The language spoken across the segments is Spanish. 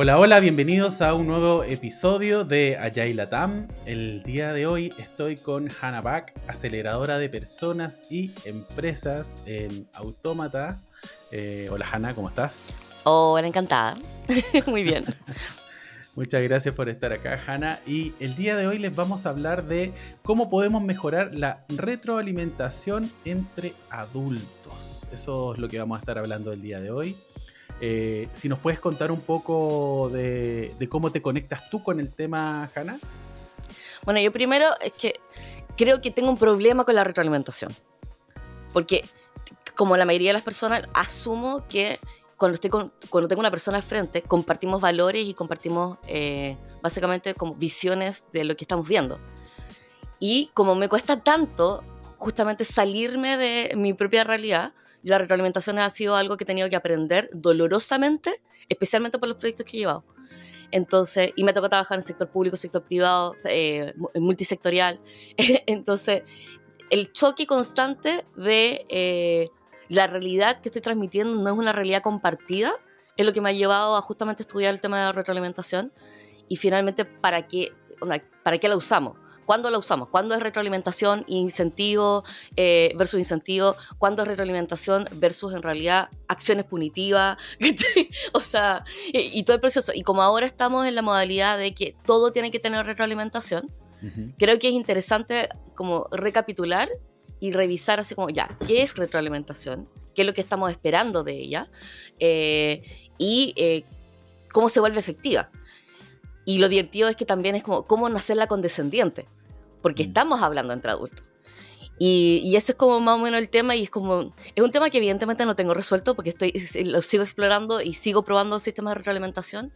Hola, hola, bienvenidos a un nuevo episodio de Agile Latam. El día de hoy estoy con Hannah Back, aceleradora de personas y empresas en Autómata. Eh, hola Hannah, ¿cómo estás? Hola, encantada. Muy bien. Muchas gracias por estar acá, Hannah. Y el día de hoy les vamos a hablar de cómo podemos mejorar la retroalimentación entre adultos. Eso es lo que vamos a estar hablando el día de hoy. Eh, si nos puedes contar un poco de, cómo te conectas tú con el tema, Hanna. Bueno, yo primero es que creo que tengo un problema con la retroalimentación. Porque, como la mayoría de las personas, asumo que cuando, estoy cuando tengo una persona al frente, compartimos valores y compartimos eh, básicamente como visiones de lo que estamos viendo. Y como me cuesta tanto justamente salirme de mi propia realidad, la retroalimentación ha sido algo que he tenido que aprender dolorosamente, especialmente por los proyectos que he llevado. Entonces, y me tocó trabajar en sector público, sector privado, eh, multisectorial. Entonces, el choque constante de eh, la realidad que estoy transmitiendo no es una realidad compartida, es lo que me ha llevado a justamente estudiar el tema de la retroalimentación y finalmente para qué, para qué la usamos. ¿Cuándo la usamos? ¿Cuándo es retroalimentación incentivo eh, versus incentivo? ¿Cuándo es retroalimentación versus en realidad acciones punitivas? o sea, y, todo el proceso. Y como ahora estamos en la modalidad de que todo tiene que tener retroalimentación, creo que es interesante como recapitular y revisar así como, ya, ¿qué es retroalimentación? ¿Qué es lo que estamos esperando de ella? Eh, y eh, cómo se vuelve efectiva. Y lo divertido es que también es como cómo nacerla condescendiente porque mm. estamos hablando entre adultos. Y, y, ese es como más o menos el tema y es como, es un tema que evidentemente no tengo resuelto porque estoy, lo sigo explorando y sigo probando sistemas de retroalimentación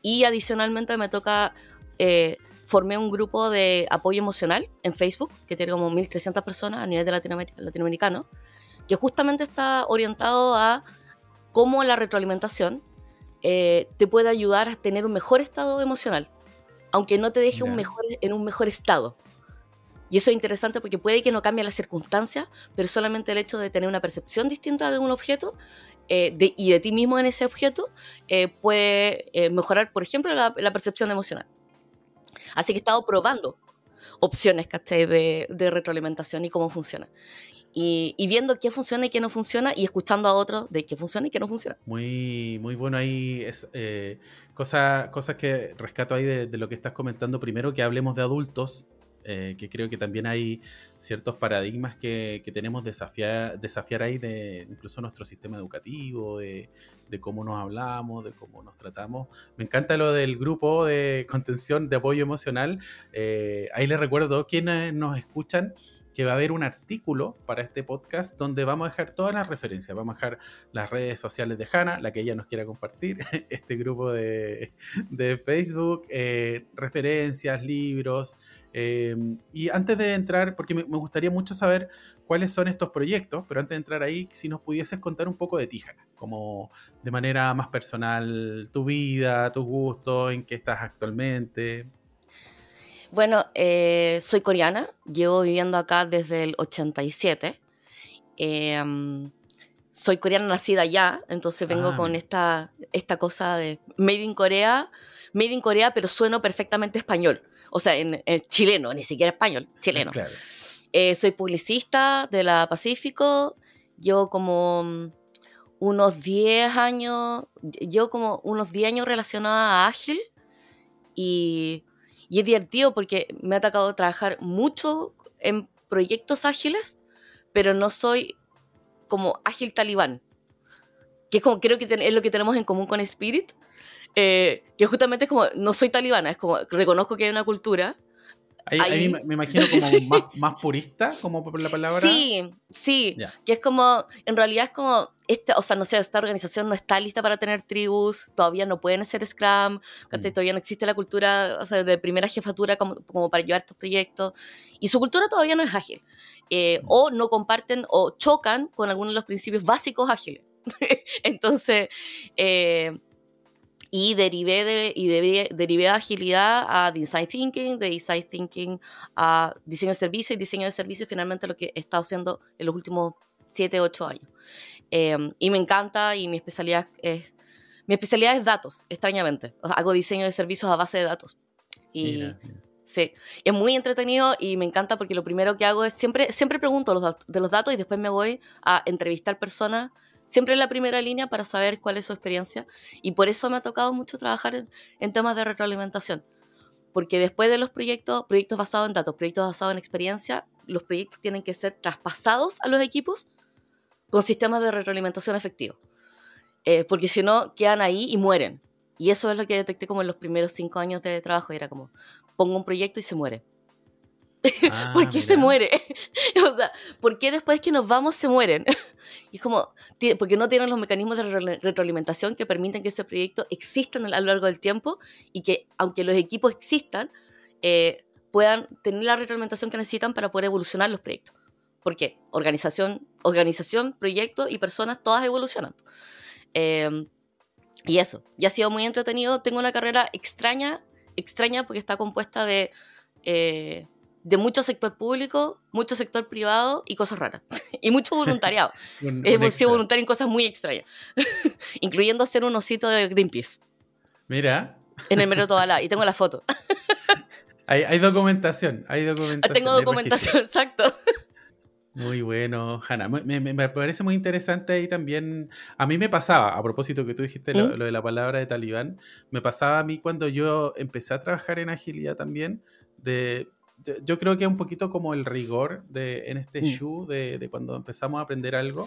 y adicionalmente me toca, eh, formé un grupo de apoyo emocional en Facebook que tiene como 1.300 personas a nivel de latinoamericano que justamente está orientado a cómo la retroalimentación eh, te puede ayudar a tener un mejor estado emocional, aunque no te deje un mejor, en un mejor estado. Y eso es interesante porque puede que no cambie las circunstancias, pero solamente el hecho de tener una percepción distinta de un objeto eh, y de ti mismo en ese objeto eh, puede eh, mejorar, por ejemplo, la, percepción emocional. Así que he estado probando opciones De, de retroalimentación y cómo funciona. Y, viendo qué funciona y qué no funciona y escuchando a otros de qué funciona y qué no funciona. Muy, muy bueno ahí. Es, cosas que rescato ahí de, lo que estás comentando. Primero, que hablemos de adultos eh, que creo que también hay ciertos paradigmas que, que tenemos desafiar, desafiar ahí de incluso nuestro sistema educativo, de, de, cómo nos hablamos, de cómo nos tratamos. Me encanta lo del grupo de contención de apoyo emocional. Eh, ahí les recuerdo quienes nos escuchan que va a haber un artículo para este podcast donde vamos a dejar todas las referencias. Vamos a dejar las redes sociales de Hanna, la que ella nos quiera compartir, este grupo de, de Facebook, eh, referencias, libros. Eh, y antes de entrar, porque me, gustaría mucho saber cuáles son estos proyectos, pero antes de entrar ahí, si nos pudieses contar un poco de ti, Hanna, como de manera más personal, tu vida, tus gustos, en qué estás actualmente. Bueno, eh, soy coreana, llevo viviendo acá desde el 87. Em, soy coreana nacida allá, entonces vengo ah, con esta, esta cosa de Made in Corea, Made in Corea, pero sueno perfectamente español. O sea, en, chileno, ni siquiera español, chileno. Eh, soy publicista de la Pacífico, llevo como unos 10 años, llevo como unos 10 años relacionada a Ágil y y es divertido porque me ha tocado trabajar mucho en proyectos ágiles, pero no soy como ágil talibán, que es como creo que es lo que tenemos en común con Spirit, eh, que justamente es como, no soy talibana, es como, reconozco que hay una cultura, Ahí, me imagino como más, purista, como por la palabra. Sí, sí, que es como, en realidad es como, este, o sea, no sé, esta organización no está lista para tener tribus, todavía no pueden hacer Scrum, mm. todavía no existe la cultura o sea, de primera jefatura como, como, para llevar estos proyectos, y su cultura todavía no es ágil, eh, mm. o no comparten o chocan con algunos de los principios básicos ágiles. Entonces, eh, y derivé de, y derivé, agilidad a design thinking, de design thinking a diseño de servicio y diseño de servicio finalmente lo que he estado haciendo en los últimos 7, 8 años. Em, y me encanta y mi especialidad es mi especialidad es datos, extrañamente. hago diseño de servicios a base de datos. Y sí, es muy entretenido y me encanta porque lo primero que hago es siempre, siempre pregunto los de los datos y después me voy a entrevistar personas, siempre en la primera línea para saber cuál es su experiencia. Y por eso me ha tocado mucho trabajar en, temas de retroalimentación. Porque después de los proyectos, proyectos basados en datos, proyectos basados en experiencia, los proyectos tienen que ser traspasados a los equipos con sistemas de retroalimentación efectivos. Eh, porque si no, quedan ahí y mueren. Y eso es lo que detecté como en los primeros cinco años de trabajo. Era como, pongo un proyecto y se muere. Ah, ¿Por qué se muere? o sea, ¿por qué después que nos vamos se mueren? y es como, porque no tienen los mecanismos de retroalimentación que permiten que ese proyecto exista a lo largo del tiempo y que, aunque los equipos existan, eh, puedan tener la retroalimentación que necesitan para poder evolucionar los proyectos. Porque organización, organización, proyecto y personas todas evolucionan. Em, y eso, y ha sido muy entretenido. Tengo una carrera extraña, extraña porque está compuesta de, eh, de mucho sector público, mucho sector privado y cosas raras. y mucho voluntariado. Hemos sido voluntarios en cosas muy extrañas, incluyendo ser un osito de Greenpeace. Mira. En el Mero Tobalá, y tengo la foto. hay, hay documentación, hay documentación. Tengo documentación, exacto. Muy bueno, Hanna. Me, parece muy interesante ahí también. A mí me pasaba, a propósito que tú dijiste lo, ¿Mm? de la palabra de talibán, me pasaba a mí cuando yo empecé a trabajar en agilidad también, de, yo creo que es un poquito como el rigor de, en este mm. show de, cuando empezamos a aprender algo.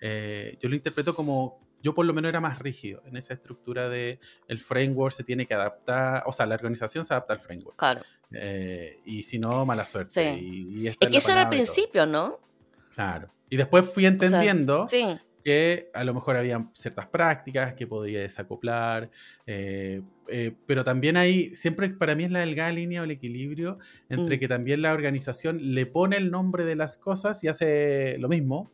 Eh, yo lo interpreto como, yo por lo menos era más rígido en esa estructura de el framework se tiene que adaptar, o sea, la organización se adapta al framework. Claro. Eh, y si no, mala suerte. Y, es que eso era al principio, ¿no? Claro. Y después fui entendiendo que a lo mejor había ciertas prácticas que podía desacoplar, eh, eh, pero también hay, siempre para mí es la delgada línea o el equilibrio entre mm. que también la organización le pone el nombre de las cosas y hace lo mismo.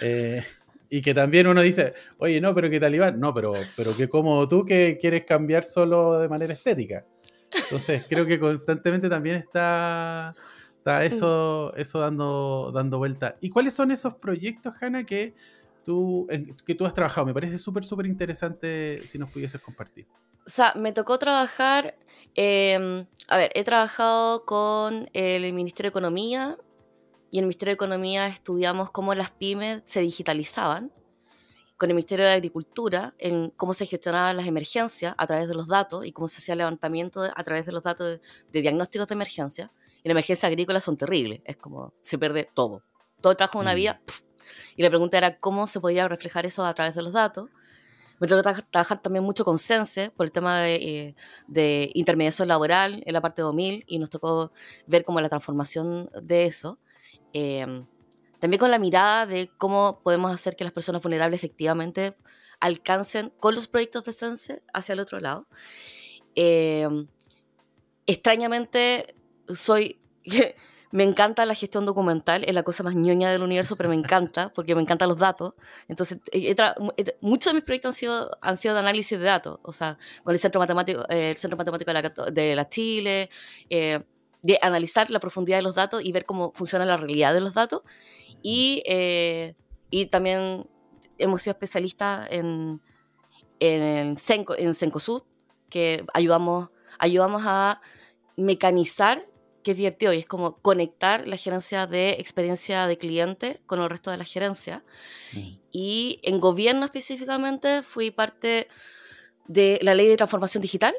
Eh, y que también uno dice, oye, no, pero que talibán, no, pero, pero que como tú que quieres cambiar solo de manera estética. Entonces, creo que constantemente también está Está mm. eso, eso dando, dando vuelta. ¿Y cuáles son esos proyectos, Hanna, que tú, que tú has trabajado? Me parece súper, súper interesante si nos pudieses compartir. O sea, me tocó trabajar, em, a ver, he trabajado con el Ministerio de Economía y en el Ministerio de Economía estudiamos cómo las pymes se digitalizaban, con el Ministerio de Agricultura en cómo se gestionaban las emergencias a través de los datos y cómo se hacía el levantamiento a través de los datos de diagnósticos de emergencia y las emergencias agrícolas son terribles. Es como se pierde todo. Todo trabajo de una mm. vida. Y la pregunta era cómo se podía reflejar eso a través de los datos. Me tocó trabajar también mucho con Sense por el tema de, eh, de, intermediación laboral en la parte 2000 y nos tocó ver cómo la transformación de eso. Em, también con la mirada de cómo podemos hacer que las personas vulnerables efectivamente alcancen con los proyectos de Sense hacia el otro lado. Em, extrañamente soy... me encanta la gestión documental, es la cosa más ñoña del universo, pero me encanta, porque me encantan los datos. Entonces, muchos de mis proyectos han sido, han sido de análisis de datos, o sea, con el Centro Matemático, eh, el Centro Matemático de la, Chile, eh, de analizar la profundidad de los datos y ver cómo funciona la realidad de los datos. Y, eh, y también hemos sido especialistas en, en, Senco, en Sencosud, que ayudamos, ayudamos a mecanizar que es divertido y es como conectar la gerencia de experiencia de cliente con el resto de la gerencia. Mm. Y en gobierno específicamente fui parte de la ley de transformación digital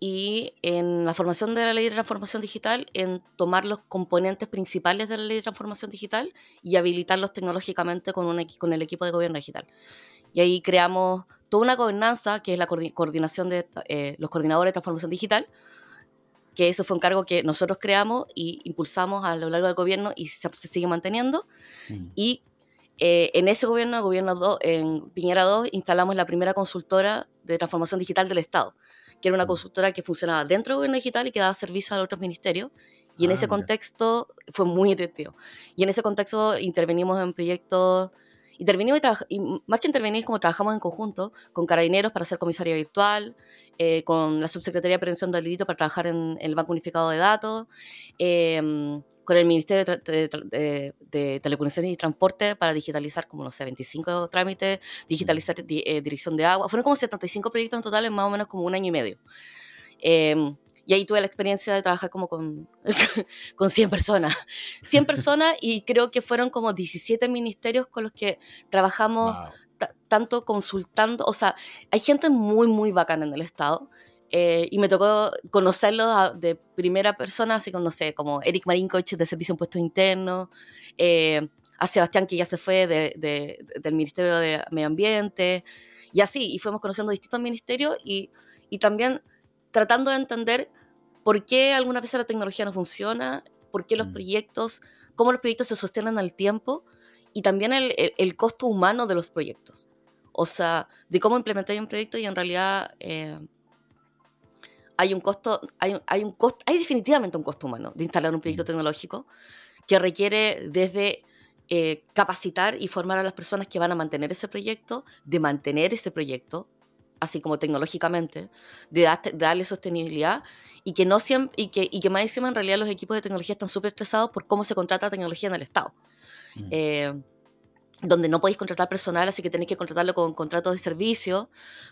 y en la formación de la ley de transformación digital en tomar los componentes principales de la ley de transformación digital y habilitarlos tecnológicamente con, un, con el equipo de gobierno digital. Y ahí creamos toda una gobernanza que es la coordinación de eh, los coordinadores de transformación digital, que eso fue un cargo que nosotros creamos y impulsamos a lo largo del gobierno y se, sigue manteniendo. Mm. Y eh, en ese gobierno, gobierno 2, en Piñera 2, instalamos la primera consultora de transformación digital del Estado, que era una consultora que funcionaba dentro del gobierno digital y que daba servicio a otros ministerios. Y en ah, ese contexto fue muy directivo. Y en ese contexto intervenimos en proyectos intervenimos y, y, más que intervenir, como trabajamos en conjunto con carabineros para hacer comisaría virtual, eh, con la Subsecretaría de Prevención del Delito para trabajar en, el Banco Unificado de Datos, em, con el Ministerio de, Telecomunicaciones y Transporte para digitalizar, como no sé, 25 trámites, digitalizar eh, dirección de agua. Fueron como 75 proyectos en total en más o menos como un año y medio. Y ahí tuve la experiencia de trabajar como con, con 100 personas. 100 personas y creo que fueron como 17 ministerios con los que trabajamos tanto consultando. O sea, hay gente muy, muy bacana en el Estado. Eh, y me tocó conocerlos de primera persona, así como, no sé, como Eric Marinkovic de Servicio de Impuestos Internos, eh, a Sebastián que ya se fue de, del Ministerio de Medio Ambiente, y así, y fuimos conociendo distintos ministerios y, y también tratando de entender por qué algunas veces la tecnología no funciona, por qué los mm. proyectos, cómo los proyectos se sostienen al tiempo y también el, el, costo humano de los proyectos. O sea, de cómo implementar un proyecto y en realidad eh, hay un costo, hay, hay, un costo, hay definitivamente un costo humano de instalar un proyecto mm. tecnológico que requiere desde eh, capacitar y formar a las personas que van a mantener ese proyecto, de mantener ese proyecto, así como tecnológicamente, de, darle sostenibilidad y que, no siempre, y, que, y que más encima en realidad los equipos de tecnología están súper estresados por cómo se contrata tecnología en el Estado. Mm. Eh, donde no podéis contratar personal, así que tenéis que contratarlo con contratos de servicio,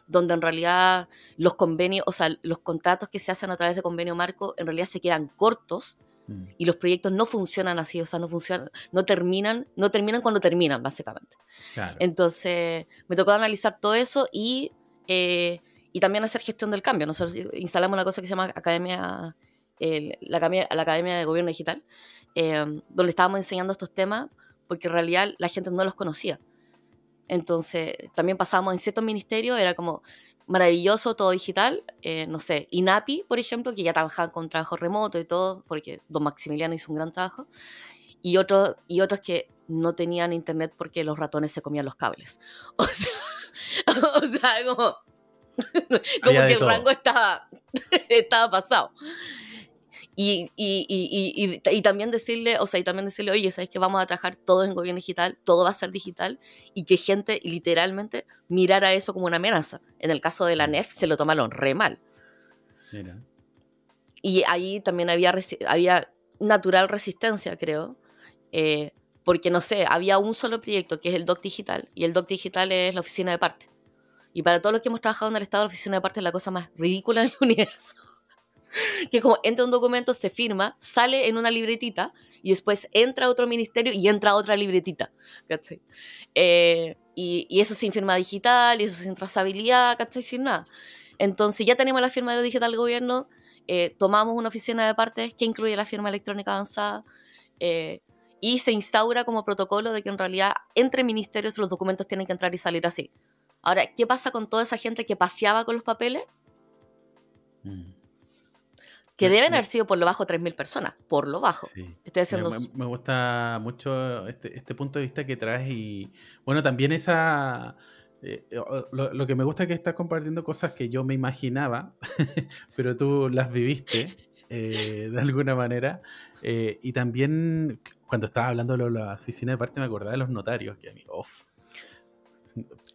donde en realidad los convenios, o sea, los contratos que se hacen a través de convenio marco en realidad se quedan cortos mm. y los proyectos no funcionan así, o sea, no funcionan, no terminan, no terminan cuando terminan, básicamente. Entonces, me tocó analizar todo eso y eh, y también hacer gestión del cambio. Nosotros instalamos una cosa que se llama Academia, la, Academia, la Academia de Gobierno Digital, eh, donde estábamos enseñando estos temas porque en realidad la gente no los conocía. Entonces, también pasábamos en ciertos ministerios, era como maravilloso, todo digital. Eh, no sé, INAPI, por ejemplo, que ya trabajaban con trabajo remoto y todo, porque don Maximiliano hizo un gran trabajo. Y, otros y otros que no tenían internet porque los ratones se comían los cables. O sea, o sea, como, como que el rango estaba, estaba pasado. Y, y, y, y, también decirle, o sea, y también decirle, oye, ¿sabes que vamos a trabajar todo en gobierno digital? Todo va a ser digital y que gente literalmente mirara eso como una amenaza. En el caso de la NEF se lo tomaron re mal. Y ahí también había, había natural resistencia, creo, eh, porque no sé, había un solo proyecto que es el Doc Digital y el Doc Digital es la oficina de parte. Y para todos los que hemos trabajado en el Estado, la oficina de parte es la cosa más ridícula del universo. que como entra un documento, se firma, sale en una libretita y después entra a otro ministerio y entra a otra libretita. Eh, y, eso sin firma digital y eso sin trazabilidad, ¿cachai? Sin nada. Entonces ya tenemos la firma de digital del gobierno, eh, tomamos una oficina de partes que incluye la firma electrónica avanzada. Eh, y se instaura como protocolo de que en realidad entre ministerios los documentos tienen que entrar y salir así. Ahora, ¿qué pasa con toda esa gente que paseaba con los papeles? Mm. Que deben haber sido por lo bajo 3.000 personas, por lo bajo. Estoy haciendo... me, gusta mucho este, este, punto de vista que traes y, bueno, también esa... Eh, lo, que me gusta es que estás compartiendo cosas que yo me imaginaba, pero tú las viviste eh, de alguna manera. Eh, y también, cuando estaba hablando de la oficina de parte, me acordaba de los notarios, que a mí,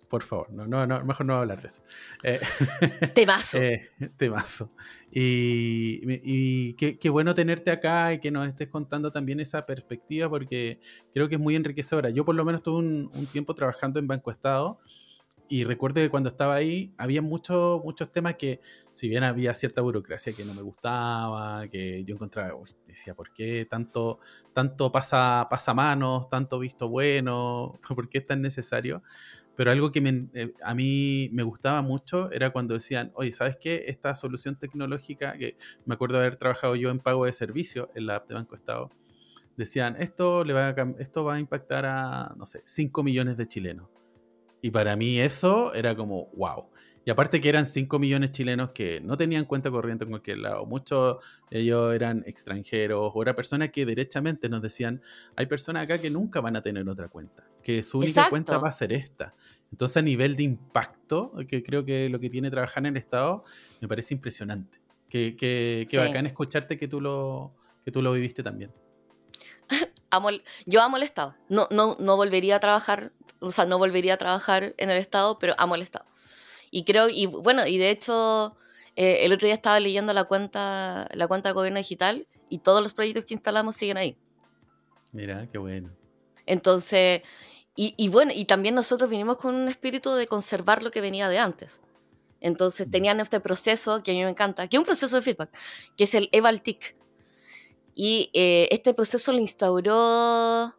por favor, no, no, no, mejor no hablar de eso. Eh, temazo. Eh, temazo. Y, y qué, qué, bueno tenerte acá y que nos estés contando también esa perspectiva, porque creo que es muy enriquecedora. Yo por lo menos tuve un, un tiempo trabajando en Banco Estado y recuerdo que cuando estaba ahí había muchos muchos temas que, si bien había cierta burocracia que no me gustaba, que yo encontraba, decía, ¿por qué tanto, tanto pasa, pasa manos, tanto visto bueno? ¿Por qué es tan necesario? Pero algo que eh, a mí me gustaba mucho era cuando decían, oye, ¿sabes qué? Esta solución tecnológica, que me acuerdo haber trabajado yo en pago de servicio en la app de Banco Estado, decían, esto, le va a, esto va a impactar a, no sé, 5 millones de chilenos y para mí eso era como, wow. Y aparte que eran 5 millones chilenos que no tenían cuenta corriente en cualquier lado. Muchos de ellos eran extranjeros o eran personas que derechamente nos decían, hay personas acá que nunca van a tener otra cuenta, que su única cuenta va a ser esta. Entonces a nivel de impacto, que creo que lo que tiene trabajar en el Estado, me parece impresionante. Que, que, que bacán escucharte que tú lo, que tú lo viviste también. amo yo amo el Estado. No, no, no volvería a trabajar o sea, no volvería a trabajar en el Estado, pero amo el Estado. Y creo, y bueno, y de hecho, Eh, el otro día estaba leyendo la cuenta, la cuenta de gobierno digital y todos los proyectos que instalamos siguen ahí. Mira, qué bueno. Entonces, y, bueno, y también nosotros vinimos con un espíritu de conservar lo que venía de antes. Entonces mm. tenían este proceso que a mí me encanta, que es un proceso de feedback, que es el EVALTIC. Y eh, este proceso lo instauró,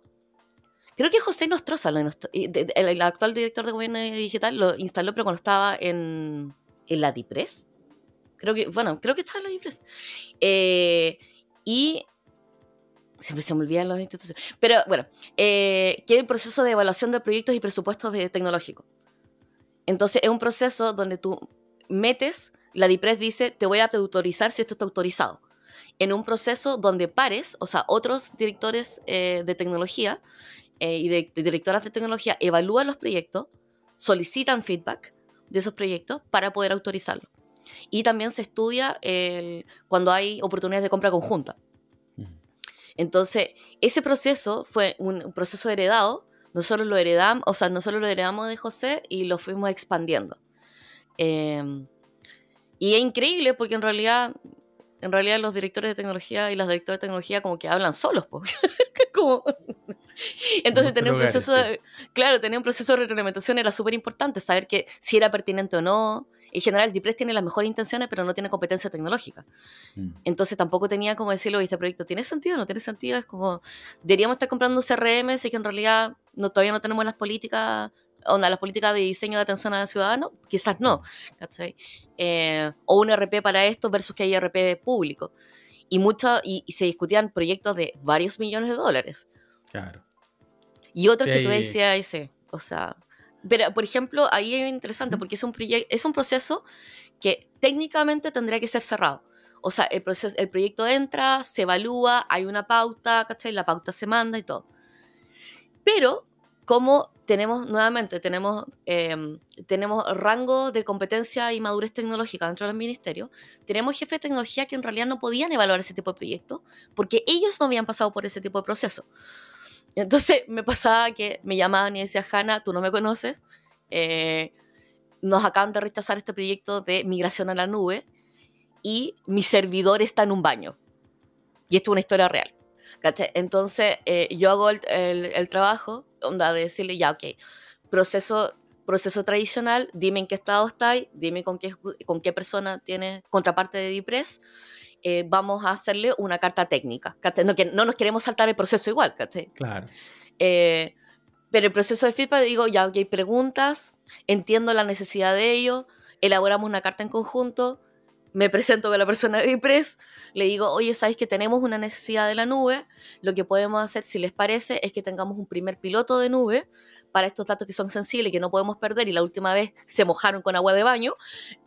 creo que José Nostroza, el, actual director de gobierno digital, lo instaló, pero cuando estaba en, en la DIPRES. Creo que, bueno, creo que estaba en la DIPRES. Eh, y Siempre se me olvidan las instituciones. Pero bueno, eh, que hay un proceso de evaluación de proyectos y presupuestos tecnológicos. Entonces, es un proceso donde tú metes, la DIPRES dice, te voy a autorizar si esto está autorizado. En un proceso donde pares, o sea, otros directores eh, de tecnología eh, y de, directoras de tecnología evalúan los proyectos, solicitan feedback de esos proyectos para poder autorizarlo. Y también se estudia el, cuando hay oportunidades de compra conjunta. Entonces, ese proceso fue un proceso heredado. Nosotros lo heredamos, o sea, nosotros lo heredamos de José y lo fuimos expandiendo. Em, y es increíble porque en realidad, en realidad los directores de tecnología y las directoras de tecnología como que hablan solos, como... Entonces tener un proceso, de, claro, tener un proceso de retroalimentación era súper importante, saber que si era pertinente o no, en general, DIPRES tiene las mejores intenciones, pero no tiene competencia tecnológica. Mm. Entonces tampoco tenía como decirlo, este proyecto tiene sentido, no tiene sentido, es como, deberíamos estar comprando CRM, si que en realidad no, todavía no tenemos las políticas, onda, las políticas de diseño de atención al ciudadano, quizás no, eh, o un RP para esto versus que hay RP público. Y, mucho, y, se discutían proyectos de varios millones de dólares. Claro. Y otros que tú decías, ese, o sea, pero, por ejemplo, ahí es interesante porque es un, es un proceso que técnicamente tendría que ser cerrado. O sea, el, proceso, el proyecto entra, se evalúa, hay una pauta, ¿cachai? La pauta se manda y todo. Pero, como tenemos, nuevamente, tenemos, em, tenemos rango de competencia y madurez tecnológica dentro del ministerio, tenemos jefes de tecnología que en realidad no podían evaluar ese tipo de proyectos porque ellos no habían pasado por ese tipo de proceso. Entonces me pasaba que me llamaban y decían, Hanna, tú no me conoces, eh, nos acaban de rechazar este proyecto de migración a la nube y mi servidor está en un baño. Y esto es una historia real. Entonces eh, yo hago el, trabajo, onda, de decirle, ya, ok, proceso, proceso tradicional, dime en qué estado estáis, dime con qué, con qué persona tienes contraparte de DIPRES eh, vamos a hacerle una carta técnica. No, que no nos queremos saltar el proceso igual. Claro. Eh, pero el proceso de feedback, digo, ya hay preguntas, entiendo la necesidad de ello, elaboramos una carta en conjunto, me presento con la persona de IPRES, le digo, oye, ¿sabéis que tenemos una necesidad de la nube? Lo que podemos hacer, si les parece, es que tengamos un primer piloto de nube para estos datos que son sensibles y que no podemos perder, y la última vez se mojaron con agua de baño,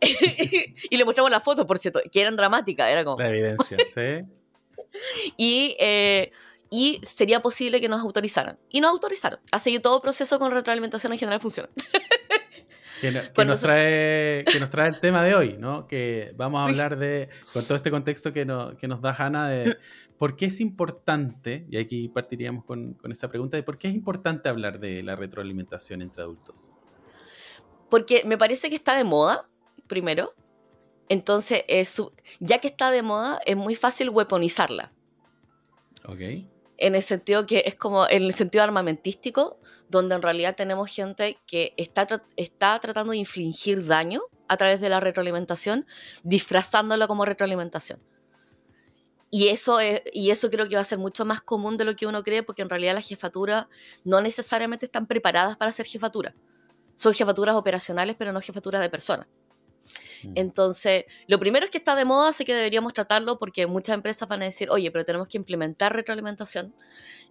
y le mostramos las fotos, por cierto, que eran dramáticas, era como... La evidencia, sí. y, eh, y sería posible que nos autorizaran. Y nos autorizaron. Así que todo proceso con retroalimentación en general funciona. Que, nos trae, que nos trae el tema de hoy, ¿no? Que vamos a hablar de, con todo este contexto que, que nos da Hanna, de por qué es importante, y aquí partiríamos con, con, esa pregunta, de por qué es importante hablar de la retroalimentación entre adultos. Porque me parece que está de moda, primero. Entonces, ya que está de moda, es muy fácil weaponizarla. Ok en el sentido que es como en el sentido armamentístico, donde en realidad tenemos gente que está, está tratando de infligir daño a través de la retroalimentación, disfrazándolo como retroalimentación. Y eso, y eso creo que va a ser mucho más común de lo que uno cree, porque en realidad las jefaturas no necesariamente están preparadas para ser jefatura. Son jefaturas operacionales, pero no jefaturas de personas. Mm. Entonces, lo primero es que está de moda, así que deberíamos tratarlo porque muchas empresas van a decir, oye, pero tenemos que implementar retroalimentación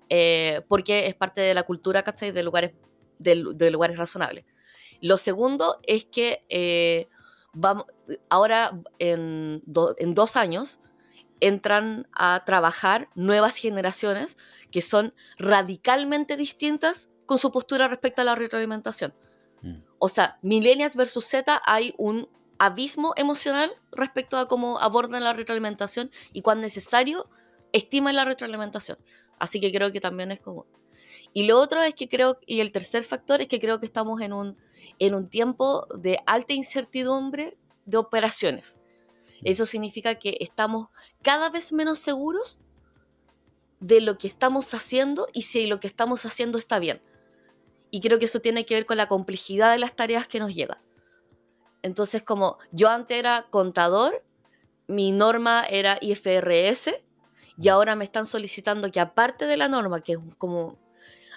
eh, porque es parte de la cultura, ¿cachai? De lugares, de, lugares razonables. Lo segundo es que eh, vamos, ahora en, en dos años entran a trabajar nuevas generaciones que son radicalmente distintas con su postura respecto a la retroalimentación. Mm. O sea, millennials versus Z hay un abismo emocional respecto a cómo abordan la retroalimentación y cuán necesario estiman la retroalimentación. Así que creo que también es como... Y lo otro es que creo, y el tercer factor es que creo que estamos en un, en un tiempo de alta incertidumbre de operaciones. Eso significa que estamos cada vez menos seguros de lo que estamos haciendo y si lo que estamos haciendo está bien. Y creo que eso tiene que ver con la complejidad de las tareas que nos llegan. Entonces, como yo antes era contador, mi norma era IFRS y ahora me están solicitando que aparte de la norma, que es como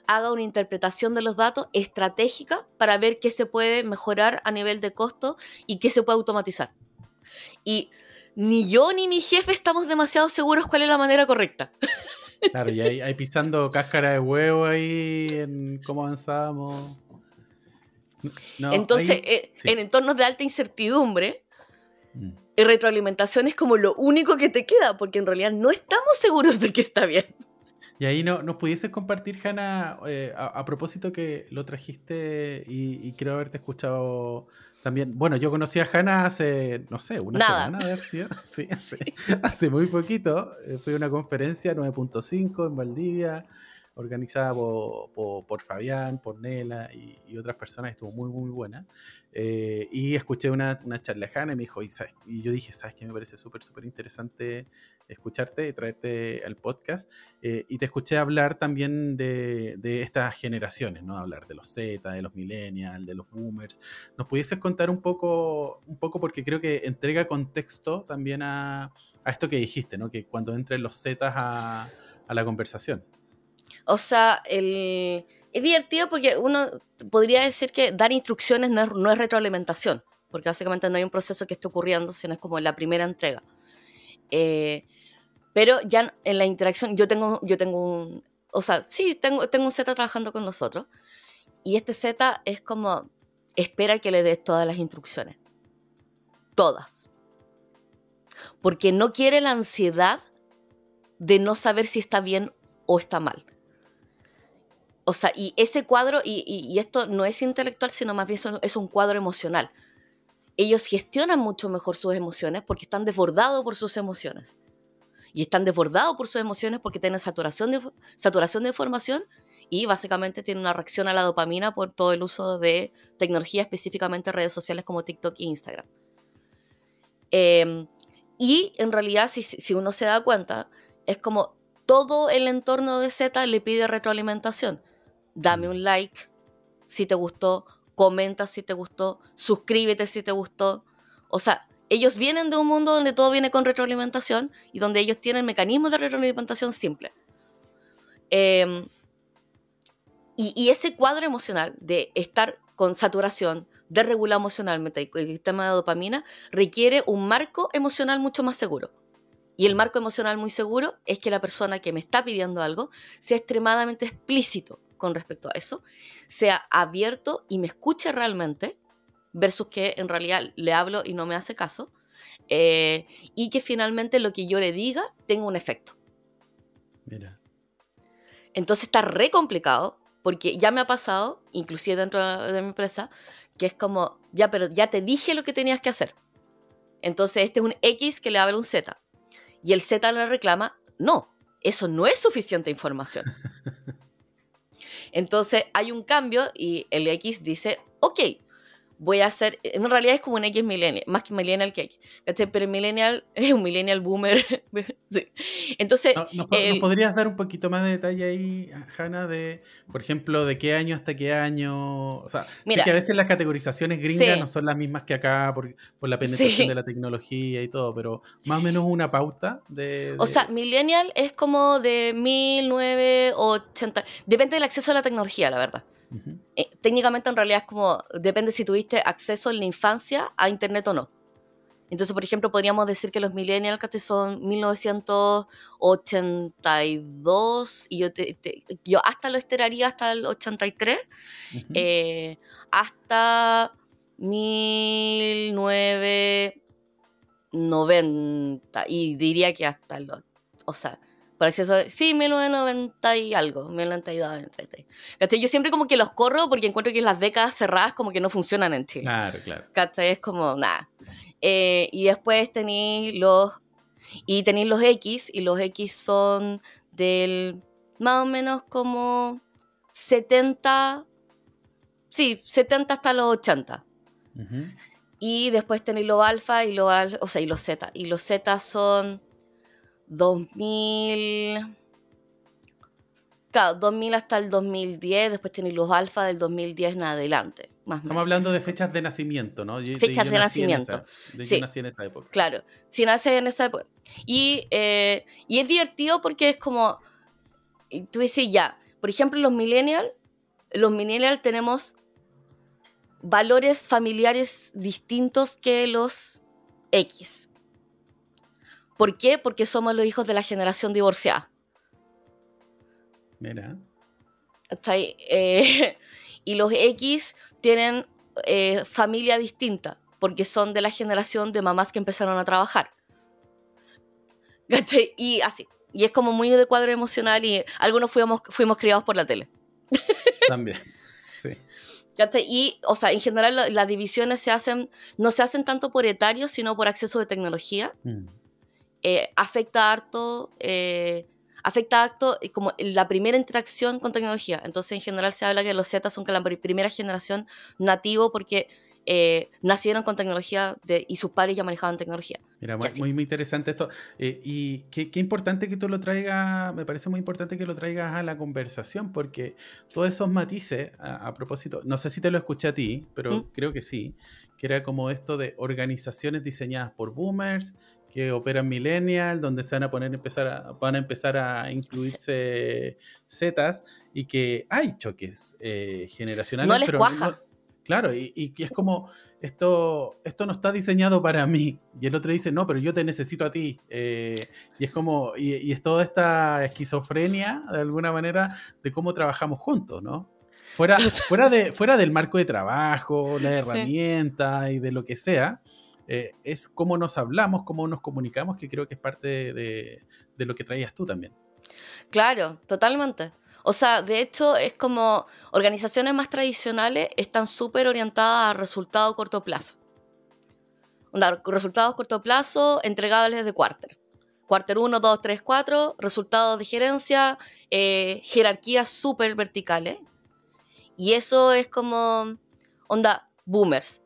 haga una interpretación de los datos estratégica para ver qué se puede mejorar a nivel de costo y qué se puede automatizar. Y ni yo ni mi jefe estamos demasiado seguros cuál es la manera correcta. Claro, y ahí, pisando cáscara de huevo ahí en cómo avanzamos. Entonces, eh, en entornos de alta incertidumbre, mm. retroalimentación es como lo único que te queda, porque en realidad no estamos seguros de que está bien. Y ahí no, nos pudieses compartir, Hanna, eh, a, propósito que lo trajiste y, creo haberte escuchado también. Bueno, yo conocí a Hanna hace, no sé, una semana, a ver si. Sí, hace muy poquito. Eh, fui a una conferencia 9.5 en Valdivia organizada por, Fabián, por Nela y, otras personas, estuvo muy, muy buena. Eh, y escuché una, una charla y me dijo, y, y, yo dije, ¿sabes qué? Me parece súper, súper interesante escucharte y traerte al podcast. Eh, y te escuché hablar también de, de, estas generaciones, ¿no? Hablar de los Z, de los millennials, de los boomers. ¿Nos pudieses contar un poco, un poco porque creo que entrega contexto también a, a esto que dijiste, ¿no? Que cuando entren los Z a, a la conversación. O sea, el... es divertido porque uno podría decir que dar instrucciones no es, retroalimentación, porque básicamente no hay un proceso que esté ocurriendo, sino es como la primera entrega. Eh, pero ya en la interacción, yo tengo, yo tengo un, o sea, sí, tengo, tengo un Z trabajando con nosotros, y este Z es como, espera que le des todas las instrucciones. Todas. Porque no quiere la ansiedad de no saber si está bien o está mal. O sea, y ese cuadro, y, esto no es intelectual, sino más bien es un cuadro emocional. Ellos gestionan mucho mejor sus emociones porque están desbordados por sus emociones. Y están desbordados por sus emociones porque tienen saturación de, saturación de información y básicamente tienen una reacción a la dopamina por todo el uso de tecnología, específicamente redes sociales como TikTok e Instagram. Em, y en realidad, si, si uno se da cuenta, es como todo el entorno de Z le pide retroalimentación dame un like si te gustó, comenta si te gustó, suscríbete si te gustó. O sea, ellos vienen de un mundo donde todo viene con retroalimentación y donde ellos tienen mecanismos de retroalimentación simple. Em, y, ese cuadro emocional de estar con saturación, de regular emocionalmente el sistema de dopamina, requiere un marco emocional mucho más seguro. Y el marco emocional muy seguro es que la persona que me está pidiendo algo sea extremadamente explícito con respecto a eso, sea abierto y me escuche realmente, versus que en realidad le hablo y no me hace caso, eh, y que finalmente lo que yo le diga tenga un efecto. Mira. Entonces está re complicado, porque ya me ha pasado, inclusive dentro de mi empresa, que es como, ya, pero ya te dije lo que tenías que hacer. Entonces este es un X que le habla un Z. Y el Z le reclama, no, eso no es suficiente información. Entonces hay un cambio y el X dice, ok, voy a hacer, en realidad es como un X millennial, más que millennial que X, Pero millennial es un millennial boomer. sí. Entonces... ¿Nos, podrías dar un poquito más de detalle ahí, Hanna, de, por ejemplo, de qué año hasta qué año? O sea, que a veces las categorizaciones gringas no son las mismas que acá por, por la penetración de la tecnología y todo, pero más o menos una pauta de, O sea, millennial es como de 1980, depende del acceso a la tecnología, la verdad. Eh, técnicamente en realidad es como, depende si tuviste acceso en la infancia a Internet o no. Entonces, por ejemplo, podríamos decir que los millennials son 1982 y yo, yo hasta lo esteraría hasta el 83, eh, hasta 1990 y diría que hasta el... O sea, Parecía eso, sí, 1990 y algo, 1992, Yo siempre como que los corro porque encuentro que las décadas cerradas como que no funcionan en Chile. Claro, claro. Es como, nada. Eh, y después tenéis los, y tenéis los X, y los X son del, más o menos como 70, sí, 70 hasta los 80. Y después tenéis los alfa y los, o sea, y los zeta. Y los zeta son 2000... Claro, 2000 hasta el 2010, después tenéis los alfa del 2010 en adelante. Estamos hablando de fechas de nacimiento, ¿no? fechas de, nacimiento. de sí. yo nací en esa época. Claro, si naces en esa época. Y, eh, y es divertido porque es como, tú dices ya, por ejemplo, los millennials, los millennials tenemos valores familiares distintos que los X. ¿Por qué? Porque somos los hijos de la generación divorciada. Mira. Eh, y los X tienen eh, familia distinta, porque son de la generación de mamás que empezaron a trabajar. Y así. Y es como muy de cuadro emocional y algunos fuimos, fuimos criados por la tele. También, sí. Y, o sea, en general las divisiones se hacen, no se hacen tanto por etarios, sino por acceso de tecnología. Mm. Eh, afecta harto eh, afecta acto como la primera interacción con tecnología. Entonces, en general se habla que los Z son la primera generación nativo porque eh, nacieron con tecnología de, y sus padres ya manejaban tecnología. Mira, muy, muy, interesante esto. Eh, y qué, importante que tú lo traigas, me parece muy importante que lo traigas a la conversación, porque todos esos matices, a, propósito, no sé si te lo escuché a ti, pero ¿Mm? creo que sí, que era como esto de organizaciones diseñadas por boomers, que operan millennial, donde se van a poner empezar a, van a empezar a incluirse zetas y que hay choques eh, generacionales. No les cuaja. claro, y, es como esto, esto no está diseñado para mí. Y el otro dice, no, pero yo te necesito a ti. Eh, y es como, y, es toda esta esquizofrenia, de alguna manera, de cómo trabajamos juntos, ¿no? Fuera, fuera, de, fuera del marco de trabajo, la herramienta y de lo que sea, eh, es cómo nos hablamos, cómo nos comunicamos, que creo que es parte de, lo que traías tú también. Claro, totalmente. O sea, de hecho, es como organizaciones más tradicionales están súper orientadas a resultados a corto plazo. resultados a corto plazo entregables de quarter. Quarter 1, 2, 3, 4, resultados de gerencia, eh, jerarquías súper verticales. Y eso es como, onda, boomers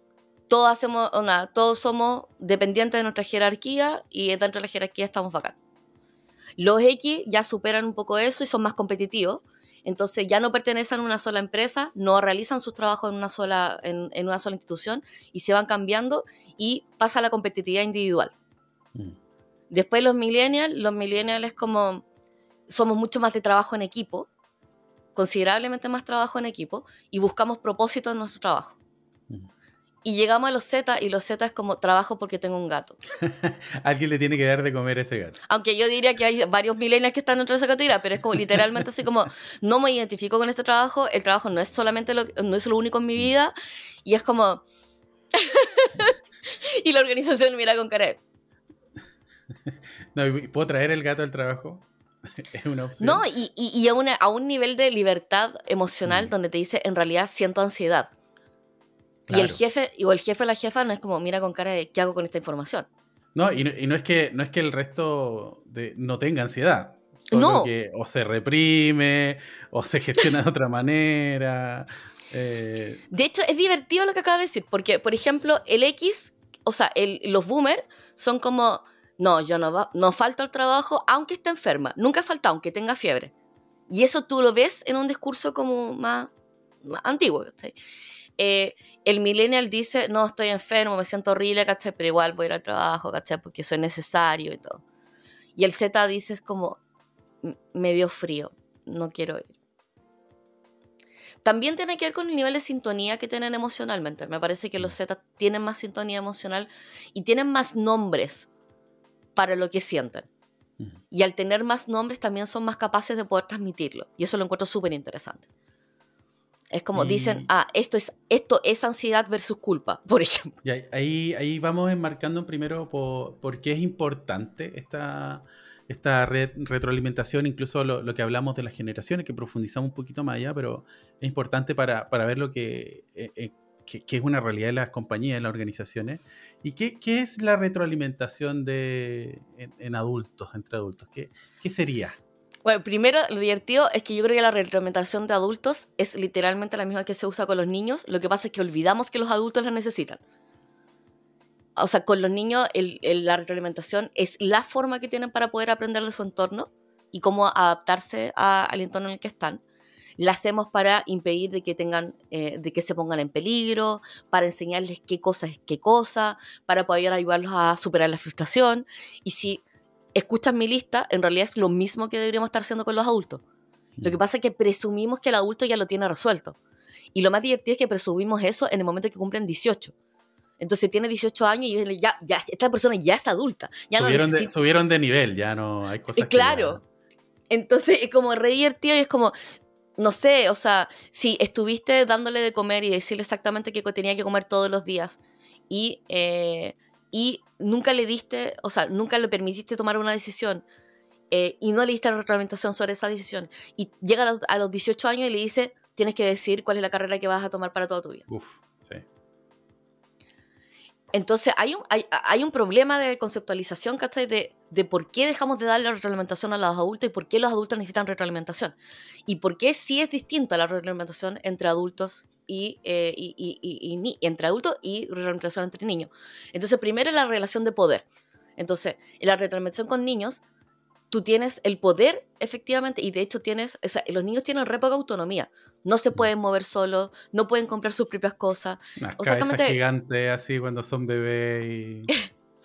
todos hacemos todos somos dependientes de nuestra jerarquía y dentro de la jerarquía estamos bacán. Los X ya superan un poco eso y son más competitivos. Entonces ya no pertenecen a una sola empresa, no realizan sus trabajos en una sola, en, una sola institución y se van cambiando y pasa la competitividad individual. Mm. Después los millennials, los millennials es como somos mucho más de trabajo en equipo, considerablemente más trabajo en equipo y buscamos propósito en nuestro trabajo. Y llegamos a los Z y los Z es como trabajo porque tengo un gato. Alguien le tiene que dar de comer a ese gato. Aunque yo diría que hay varios millennials que están dentro de esa categoría, pero es como literalmente así como no me identifico con este trabajo, el trabajo no es solamente lo, no es lo único en mi vida y es como y la organización mira con cara No, ¿puedo traer el gato al trabajo? es una opción. No, y, y, a, a, un nivel de libertad emocional mm. donde te dice, en realidad siento ansiedad. Y el jefe, o el jefe o la jefa no es como, mira con cara de, ¿qué hago con esta información? No, y no, es, que, no es que el resto de, no tenga ansiedad. no. que o se reprime, o se gestiona de otra manera. Eh. De hecho, es divertido lo que acaba de decir, porque, por ejemplo, el X, o sea, los boomers son como, no, yo no, no falto al trabajo aunque esté enferma. Nunca falta aunque tenga fiebre. Y eso tú lo ves en un discurso como más, antiguo. Eh, el millennial dice, no, estoy enfermo, me siento horrible, ¿cachai? Pero igual voy a ir al trabajo, ¿cachai? Porque eso es necesario y todo. Y el Z dice, es como, me dio frío, no quiero ir. También tiene que ver con el nivel de sintonía que tienen emocionalmente. Me parece que los Z tienen más sintonía emocional y tienen más nombres para lo que sienten. Y al tener más nombres también son más capaces de poder transmitirlo. Y eso lo encuentro súper interesante. Es como dicen, ah, esto es, esto es ansiedad versus culpa, por ejemplo. Y ahí, ahí vamos enmarcando primero por, qué es importante esta, esta retroalimentación, incluso lo, que hablamos de las generaciones, que profundizamos un poquito más allá, pero es importante para, ver lo eh, eh, que, que, es una realidad de las compañías, de las organizaciones. ¿Y qué, qué es la retroalimentación de, en, adultos, entre adultos? ¿Qué, qué sería? Bueno, primero, lo divertido es que yo creo que la retroalimentación de adultos es literalmente la misma que se usa con los niños. Lo que pasa es que olvidamos que los adultos la necesitan. o sea, con los niños la retroalimentación es la forma que tienen para poder aprender de su entorno y cómo adaptarse al entorno en el que están. La hacemos para impedir de que tengan, eh, de que se pongan en peligro, para enseñarles qué cosa es qué cosa, para poder ayudarlos a superar la frustración. Y si escuchan mi lista, en realidad es lo mismo que deberíamos estar haciendo con los adultos. Lo que pasa es que presumimos que el adulto ya lo tiene resuelto. Y lo más divertido es que presumimos eso en el momento que cumplen 18. Entonces tiene 18 años y ya, ya esta persona ya es adulta. Ya subieron, de, subieron de nivel, ya no hay cosas. Claro. Entonces es como re divertido y es como, no sé, o sea, si estuviste dándole de comer y decirle exactamente qué tenía que comer todos los días y, eh, y nunca le diste, o sea, nunca le permitiste tomar una decisión eh, y no le diste reglamentación sobre esa decisión y llega a los, a los 18 años y le dice, tienes que decir cuál es la carrera que vas a tomar para toda tu vida. Uf, sí. Entonces hay un, hay, un problema de conceptualización, ¿cachai? De, de por qué dejamos de darle retroalimentación a los adultos y por qué los adultos necesitan retroalimentación. Y por qué sí es distinto la retroalimentación entre adultos y, eh, y, y, entre adultos y retroalimentación entre niños. Entonces, primero la relación de poder. Entonces, en la retroalimentación con niños, tú tienes el poder efectivamente y de hecho tienes, o sea, los niños tienen re poca autonomía, no se mm. pueden mover solos, no pueden comprar sus propias cosas. o sea, gigante así cuando son bebés y...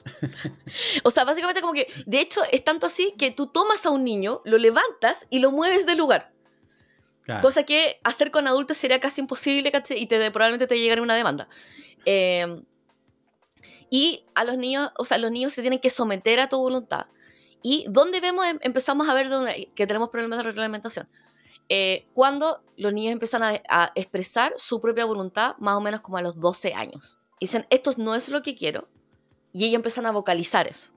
o sea, básicamente como que, de hecho, es tanto así que tú tomas a un niño, lo levantas y lo mueves del lugar. Cosa que hacer con adultos sería casi imposible y te, probablemente te llegaría una demanda. Em, y a los niños, o sea, los niños se tienen que someter a tu voluntad. ¿Y dónde vemos, em, empezamos a ver dónde, que tenemos problemas de reglamentación? Eh, cuando los niños empiezan a, expresar su propia voluntad, más o menos como a los 12 años. Dicen, esto no es lo que quiero, y ellos empiezan a vocalizar eso.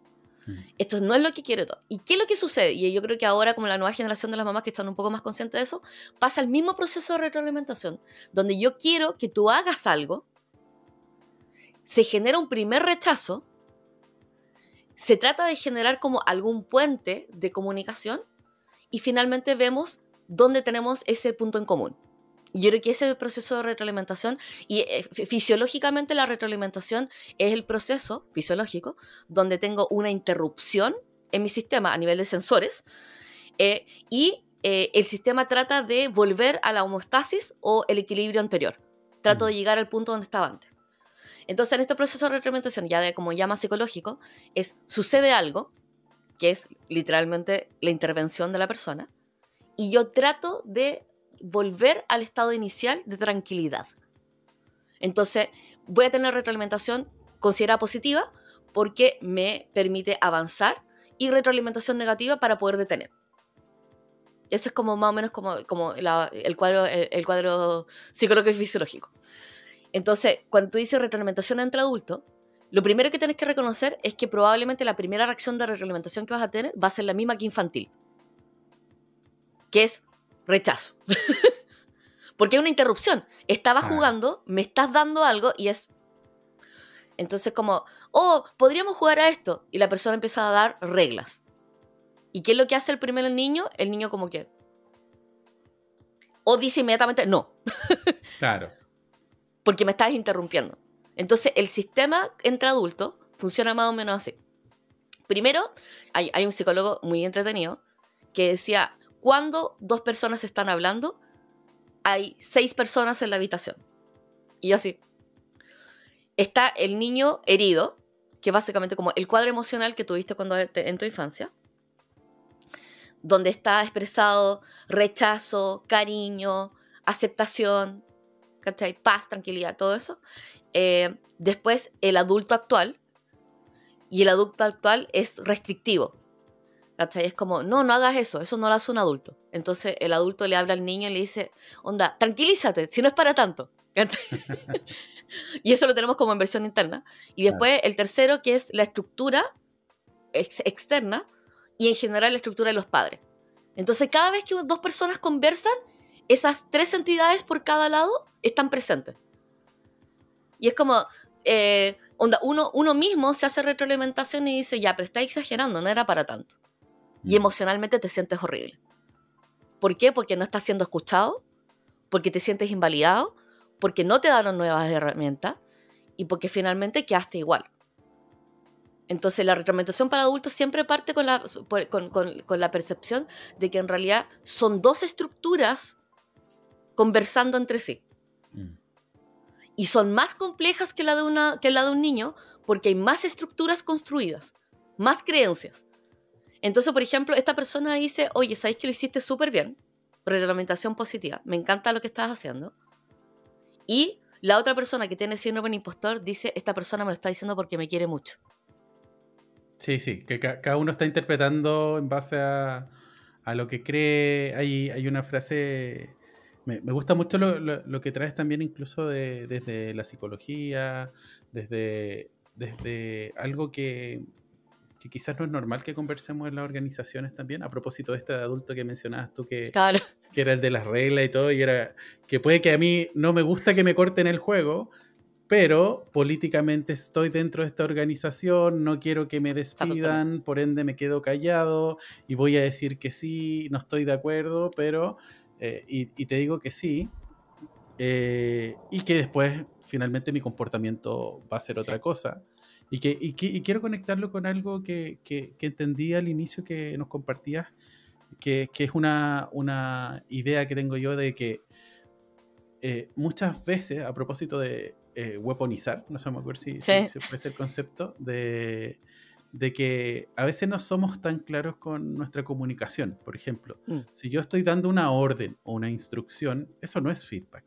Mm. Esto no es lo que quiero. ¿Y qué es lo que sucede? Y yo creo que ahora, como la nueva generación de las mamás que están un poco más conscientes de eso, pasa el mismo proceso de retroalimentación, donde yo quiero que tú hagas algo, se genera un primer rechazo, se trata de generar como algún puente de comunicación y finalmente vemos dónde tenemos ese punto en común. Yo creo que ese proceso de retroalimentación, y eh, fisiológicamente la retroalimentación es el proceso fisiológico donde tengo una interrupción en mi sistema a nivel de sensores eh, y eh, el sistema trata de volver a la homeostasis o el equilibrio anterior. Trato de mm. llegar al punto donde estaba antes. Entonces, en este proceso de retroalimentación, ya de como llama psicológico, es sucede algo, que es literalmente la intervención de la persona, y yo trato de volver al estado inicial de tranquilidad. Entonces, voy a tener retroalimentación considerada positiva porque me permite avanzar y retroalimentación negativa para poder detener. Ese es como más o menos como, como el, cuadro, el cuadro psicológico y fisiológico. Entonces, cuando tú dices retroalimentación entre adultos, lo primero que tienes que reconocer es que probablemente la primera reacción de retroalimentación que vas a tener va a ser la misma que infantil, que es rechazo. Porque es una interrupción. Estaba jugando, me estás dando algo y es... Entonces como, oh, podríamos jugar a esto. Y la persona empieza a dar reglas. ¿Y qué es lo que hace el primero el niño? El niño como que... O dice inmediatamente, no. Claro porque me estás interrumpiendo. Entonces, el sistema entre adultos funciona más o menos así. Primero, hay, un psicólogo muy entretenido que decía, cuando dos personas están hablando, hay seis personas en la habitación. Y así. Está el niño herido, que básicamente como el cuadro emocional que tuviste cuando en tu infancia, donde está expresado rechazo, cariño, aceptación, ¿cachai? Paz, tranquilidad, todo eso. Eh, después, el adulto actual, y el adulto actual es restrictivo. ¿Cachai? Es como, no, no hagas eso, eso no lo hace un adulto. Entonces el adulto le habla al niño y le dice, onda, tranquilízate, si no es para tanto. y eso lo tenemos como en versión interna. Y después el tercero, que es la estructura externa y en general la estructura de los padres. Entonces cada vez que dos personas conversan, esas tres entidades por cada lado están presentes. Y es como, eh, onda, uno, uno mismo se hace retroalimentación y dice, ya, pero está exagerando, no era para tanto. Y emocionalmente te sientes horrible. ¿Por qué? Porque no estás siendo escuchado, porque te sientes invalidado, porque no te dieron nuevas herramientas y porque finalmente quedaste igual. Entonces la retroalimentación para adultos siempre parte con la, con, con la percepción de que en realidad son dos estructuras conversando entre sí. Mm. Y son más complejas que la, de una, que la de un niño porque hay más estructuras construidas, más creencias. Entonces, por ejemplo, esta persona dice, oye, ¿sabéis que lo hiciste súper bien? Reglamentación positiva, me encanta lo que estás haciendo. Y la otra persona que tiene síndrome de impostor dice, esta persona me lo está diciendo porque me quiere mucho. Sí, sí, que cada uno está interpretando en base a, lo que cree. Hay, hay una frase me, gusta mucho lo, que traes también incluso de, desde la psicología, desde, desde algo que, quizás no es normal que conversemos en las organizaciones también, a propósito de este adulto que mencionabas tú, que, que era el de las reglas y todo, y era que puede que a mí no me gusta que me corten el juego, pero políticamente estoy dentro de esta organización, no quiero que me despidan, por ende me quedo callado y voy a decir que sí, no estoy de acuerdo, pero eh, y, te digo que sí, eh, y que después finalmente mi comportamiento va a ser otra cosa. Y, que, y, quiero conectarlo con algo que, que, entendí al inicio que nos compartías, que, es una, una, idea que tengo yo de que eh, muchas veces, a propósito de weaponizar, no sé si, si, si, puede ser el concepto, de, de que a veces no somos tan claros con nuestra comunicación. Por ejemplo, mm. si yo estoy dando una orden o una instrucción, eso no es feedback.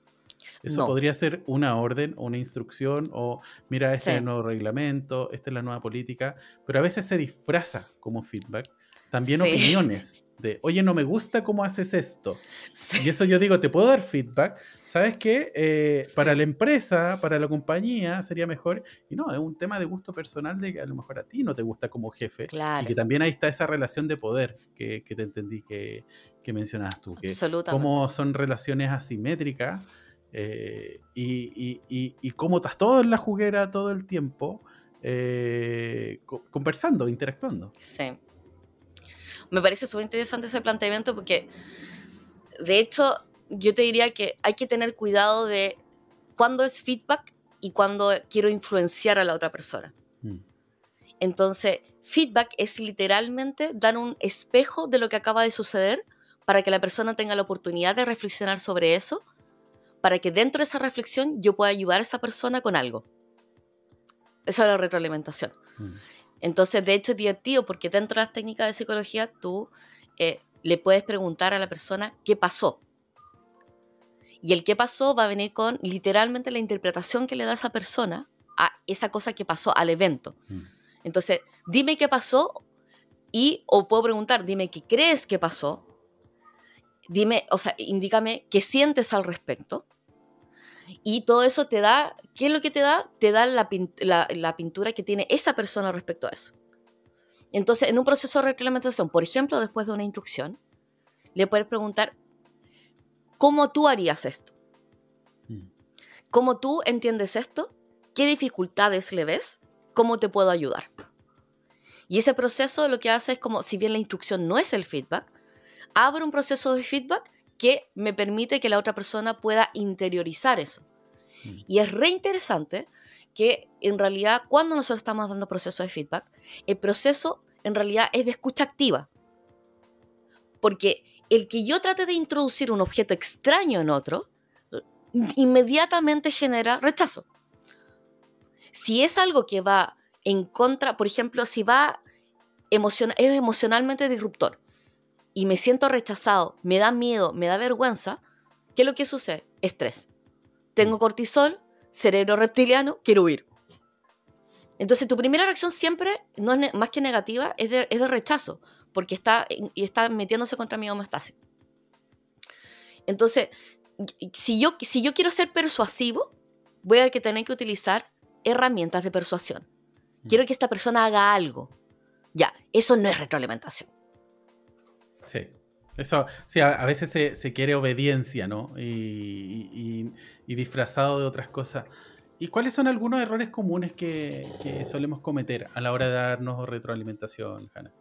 Eso podría ser una orden o una instrucción o mira, este es el nuevo reglamento, esta es la nueva política, pero a veces se disfraza como feedback. También opiniones de, oye, no me gusta cómo haces esto. Y eso yo digo, te puedo dar feedback. ¿Sabes qué? Eh, para la empresa, para la compañía, sería mejor. Y no, es un tema de gusto personal de que a lo mejor a ti no te gusta como jefe. Y que también ahí está esa relación de poder que, te entendí que, que mencionabas tú. Que cómo son relaciones asimétricas eh, y, y, y, cómo estás todo en la juguera todo el tiempo. Eh, conversando, interactuando. Sí me parece súper interesante ese planteamiento porque, de hecho, yo te diría que hay que tener cuidado de cuándo es feedback y cuándo quiero influenciar a la otra persona. Mm. Entonces, feedback es literalmente dar un espejo de lo que acaba de suceder para que la persona tenga la oportunidad de reflexionar sobre eso, para que dentro de esa reflexión yo pueda ayudar a esa persona con algo. Eso es la retroalimentación. Mm. Entonces, de hecho, es divertido porque dentro de las técnicas de psicología tú eh, le puedes preguntar a la persona qué pasó. Y el qué pasó va a venir con literalmente la interpretación que le da esa persona a esa cosa que pasó, al evento. Mm. Entonces, dime qué pasó y, o puedo preguntar, dime qué crees que pasó. Dime, o sea, indícame qué sientes al respecto. Y todo eso te da, ¿qué es lo que te da? Te da la, pintura que tiene esa persona respecto a eso. Entonces, en un proceso de reglamentación, por ejemplo, después de una instrucción, le puedes preguntar, ¿cómo tú harías esto? Mm. ¿Cómo tú entiendes esto? ¿Qué dificultades le ves? ¿Cómo te puedo ayudar? Y ese proceso lo que hace es como, si bien la instrucción no es el feedback, abre un proceso de feedback que me permite que la otra persona pueda interiorizar eso. Mm. Y es re interesante que en realidad cuando nosotros estamos dando proceso de feedback, el proceso en realidad es de escucha activa. Porque el que yo trate de introducir un objeto extraño en otro, inmediatamente genera rechazo. Si es algo que va en contra, por ejemplo, si va es emocionalmente disruptor, y me siento rechazado, me da miedo, me da vergüenza, ¿qué es lo que sucede? Estrés. Tengo mm. cortisol, cerebro reptiliano, quiero huir. Entonces tu primera reacción siempre, no es más que negativa, es de, rechazo, porque está, y está metiéndose contra mi homeostasis. Entonces, si yo, si yo quiero ser persuasivo, voy a tener que utilizar herramientas de persuasión. Quiero mm. que esta persona haga algo. Ya, eso no es retroalimentación. Sí. Eso, sí, a, veces se, quiere obediencia, ¿no? Y, disfrazado de otras cosas. ¿Y cuáles son algunos errores comunes que, solemos cometer a la hora de darnos retroalimentación, Hanna?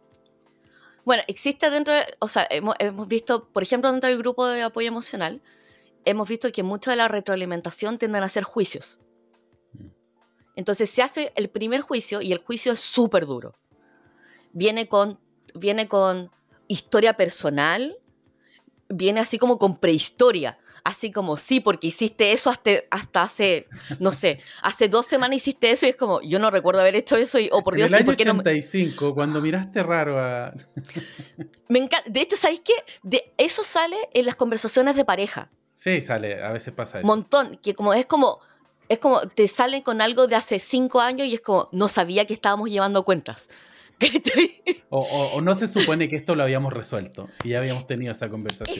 Bueno, existe dentro, de, o sea, hemos, visto, por ejemplo, dentro del grupo de apoyo emocional, hemos visto que mucho de la retroalimentación tienden a ser juicios. Mm. Entonces se hace el primer juicio y el juicio es súper duro. Viene con, viene con historia personal, viene así como con prehistoria. Así como, sí, porque hiciste eso hasta, hasta hace, no sé, hace dos semanas hiciste eso y es como, yo no recuerdo haber hecho eso y, oh por Dios, en el año ¿por qué no 85, cuando miraste raro a... Me encanta. De hecho, ¿sabéis qué? De eso sale en las conversaciones de pareja. Sí, sale, a veces pasa eso. Montón, que como es como, es como, te salen con algo de hace cinco años y es como, no sabía que estábamos llevando cuentas. O, o, no se supone que esto lo habíamos resuelto y ya habíamos tenido esa conversación.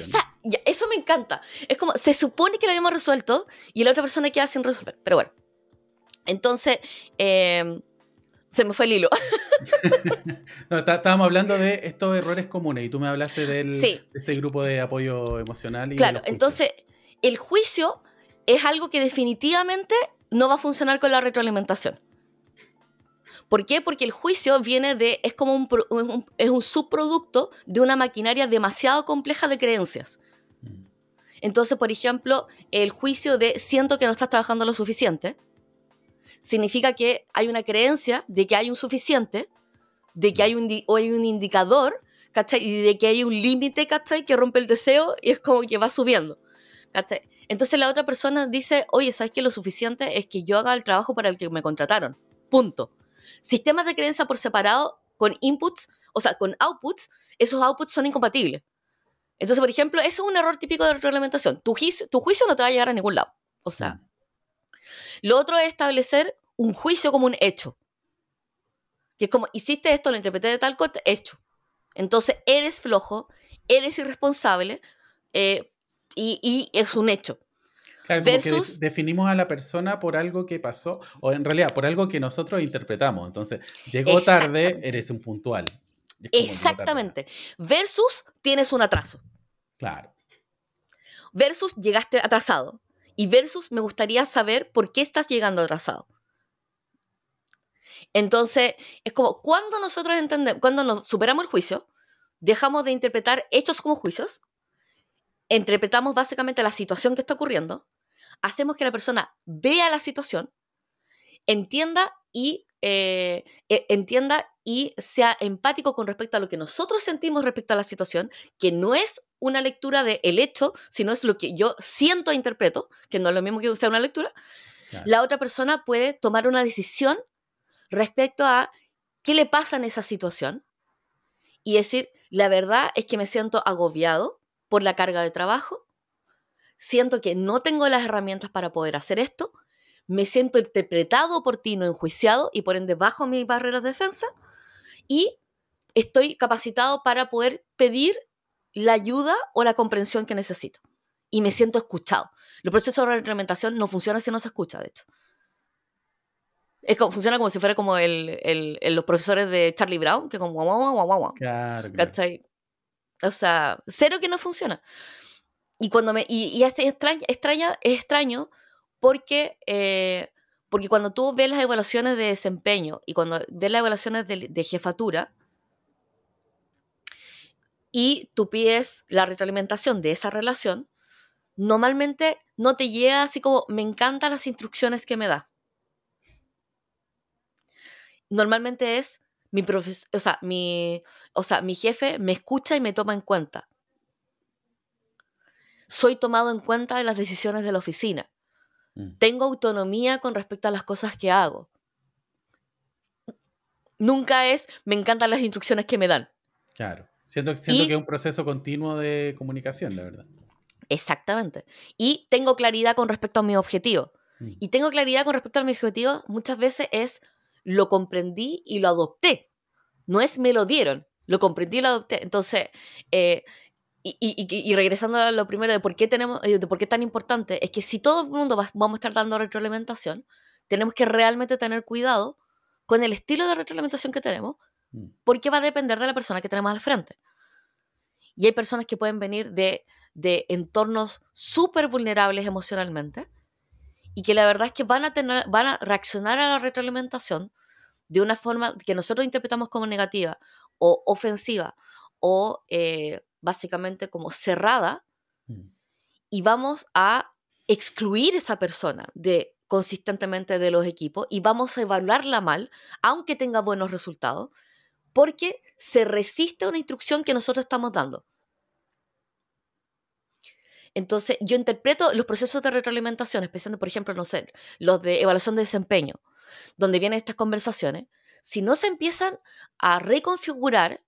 eso me encanta. Es como, se supone que lo habíamos resuelto y la otra persona queda sin resolver. Pero bueno. Entonces, eh, se me fue el hilo. no, estábamos hablando de estos errores comunes y tú me hablaste del, de este grupo de apoyo emocional. Y claro, entonces el juicio es algo que definitivamente no va a funcionar con la retroalimentación. ¿Por qué? Porque el juicio viene de, es como un, es un subproducto de una maquinaria demasiado compleja de creencias. Mm. Entonces, por ejemplo, el juicio de siento que no estás trabajando lo suficiente, significa que hay una creencia de que hay un suficiente, de que hay un, o hay un indicador, ¿cachai? Y de que hay un límite, ¿cachai? Que rompe el deseo y es como que va subiendo, ¿cachai? Entonces la otra persona dice, oye, ¿sabes que lo suficiente es que yo haga el trabajo para el que me contrataron? Punto. Sistemas de creencia por separado con inputs, o sea, con outputs, esos outputs son incompatibles. Entonces, por ejemplo, eso es un error típico de reglamentación. Tu, tu juicio no te va a llegar a ningún lado. O sea. Lo otro es establecer un juicio como un hecho. Que es como, hiciste esto, lo interpreté de tal cosa, hecho. Entonces, eres flojo, eres irresponsable eh, y, es un hecho. Claro, Versus, definimos a la persona por algo que pasó, o en realidad por algo que nosotros interpretamos. Entonces, llegó tarde, eres un puntual. Exactamente. Versus tienes un atraso. Claro. Versus llegaste atrasado. Y versus me gustaría saber por qué estás llegando atrasado. Entonces, es como cuando nosotros entendemos, cuando nos superamos el juicio, dejamos de interpretar hechos como juicios, interpretamos básicamente la situación que está ocurriendo, hacemos que la persona vea la situación, entienda y eh, e, entienda y sea empático con respecto a lo que nosotros sentimos respecto a la situación, que no es una lectura de el hecho, sino es lo que yo siento e interpreto, que no es lo mismo que sea una lectura, la otra persona puede tomar una decisión respecto a qué le pasa en esa situación y decir, la verdad es que me siento agobiado por la carga de trabajo, siento que no tengo las herramientas para poder hacer esto, me siento interpretado por ti, no enjuiciado, y por ende bajo mis barreras de defensa, y estoy capacitado para poder pedir la ayuda o la comprensión que necesito. Y me siento escuchado. Los procesos de implementación no funcionan si no se escucha, de hecho. Es como, funciona como si fuera como el, los profesores de Charlie Brown, que como guau, guau, guau, guau. Claro, O sea, cero que no funciona. Y cuando me. Y, es, extraña, es extraño porque, eh, porque cuando tú ves las evaluaciones de desempeño y cuando ves las evaluaciones de, jefatura y tú pides la retroalimentación de esa relación, normalmente no te llega así como, me encantan las instrucciones que me da. Normalmente es, mi, o sea, mi, o sea, mi jefe me escucha y me toma en cuenta. Soy tomado en cuenta en las decisiones de la oficina. Mm. Tengo autonomía con respecto a las cosas que hago. Nunca es, me encantan las instrucciones que me dan. Claro. Siento, siento que es un proceso continuo de comunicación, la verdad. Exactamente. Y tengo claridad con respecto a mi objetivo. Mm. Y tengo claridad con respecto a mi objetivo muchas veces es lo comprendí y lo adopté. No es me lo dieron, lo comprendí y lo adopté. Entonces, eh, y, regresando a lo primero de por qué tenemos, eh, de por qué es tan importante, es que si todo el mundo vamos a estar dando retroalimentación, tenemos que realmente tener cuidado con el estilo de retroalimentación que tenemos, mm. porque va a depender de la persona que tenemos al frente. Y hay personas que pueden venir de, de entornos súper vulnerables emocionalmente y que la verdad es que van a, tener, van a reaccionar a la retroalimentación de una forma que nosotros interpretamos como negativa o ofensiva o eh, básicamente como cerrada mm. y vamos a excluir esa persona de consistentemente de los equipos y vamos a evaluarla mal, aunque tenga buenos resultados, porque se resiste a una instrucción que nosotros estamos dando. Entonces, yo interpreto los procesos de retroalimentación, especialmente, por ejemplo, no sé, los de evaluación de desempeño, donde vienen estas conversaciones, si no se empiezan a reconfigurar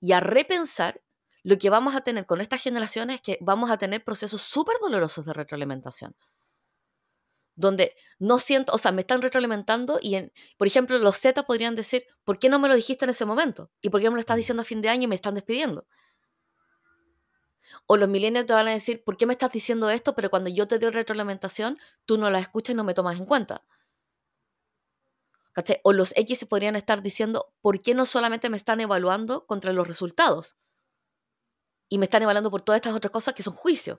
y a repensar, lo que vamos a tener con estas generaciones es que vamos a tener procesos súper dolorosos de retroalimentación. Donde no siento, o sea, me están retroalimentando y, en, por ejemplo, los Z podrían decir, ¿por qué no me lo dijiste en ese momento? ¿Y por qué me lo estás mm. diciendo a fin de año y me están despidiendo? O los millennials te van a decir, ¿por qué me estás diciendo esto? Pero cuando yo te doy retroalimentación, tú no la escuchas y no me tomas en cuenta. O los X podrían estar diciendo, ¿por qué no solamente me están evaluando contra los resultados? Y me están evaluando por todas estas otras cosas que son juicios.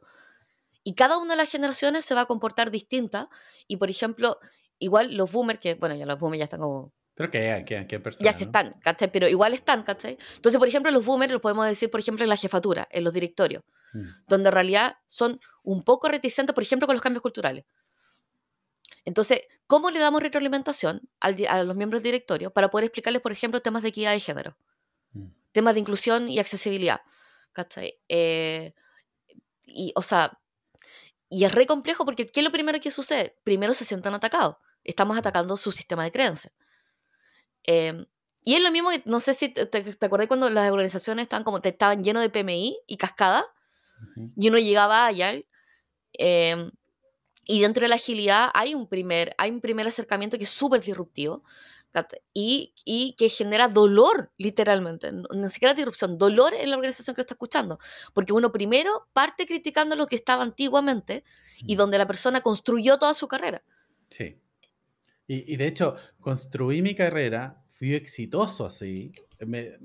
Y cada una de las generaciones se va a comportar distinta. Y, por ejemplo, igual los boomers, que, bueno, ya los boomers ya están como pero que, que, que personas. Ya se están, ¿cachai? Pero igual están, ¿cachai? Entonces, por ejemplo, los boomers los podemos decir, por ejemplo, en la jefatura, en los directorios, mm. donde en realidad son un poco reticentes, por ejemplo, con los cambios culturales. Entonces, ¿cómo le damos retroalimentación a los miembros del directorio para poder explicarles, por ejemplo, temas de equidad de género? Mm. Temas de inclusión y accesibilidad. ¿Cachai? Eh, y, o sea, y es re complejo porque ¿qué es lo primero que sucede? Primero se sientan atacados. Estamos atacando su sistema de creencias. Em, y es lo mismo que, no sé si te, te, acordás cuando las organizaciones estaban como, te estaban llenos de PMI y cascada, y uno llegaba allá, eh, y dentro de la agilidad hay un primer, hay un primer acercamiento que es súper disruptivo, y, y, que genera dolor, literalmente, no, ni siquiera disrupción, dolor en la organización que está escuchando, porque uno primero parte criticando lo que estaba antiguamente y donde la persona construyó toda su carrera. Sí. Y, de hecho, construí mi carrera, fui exitoso así, me,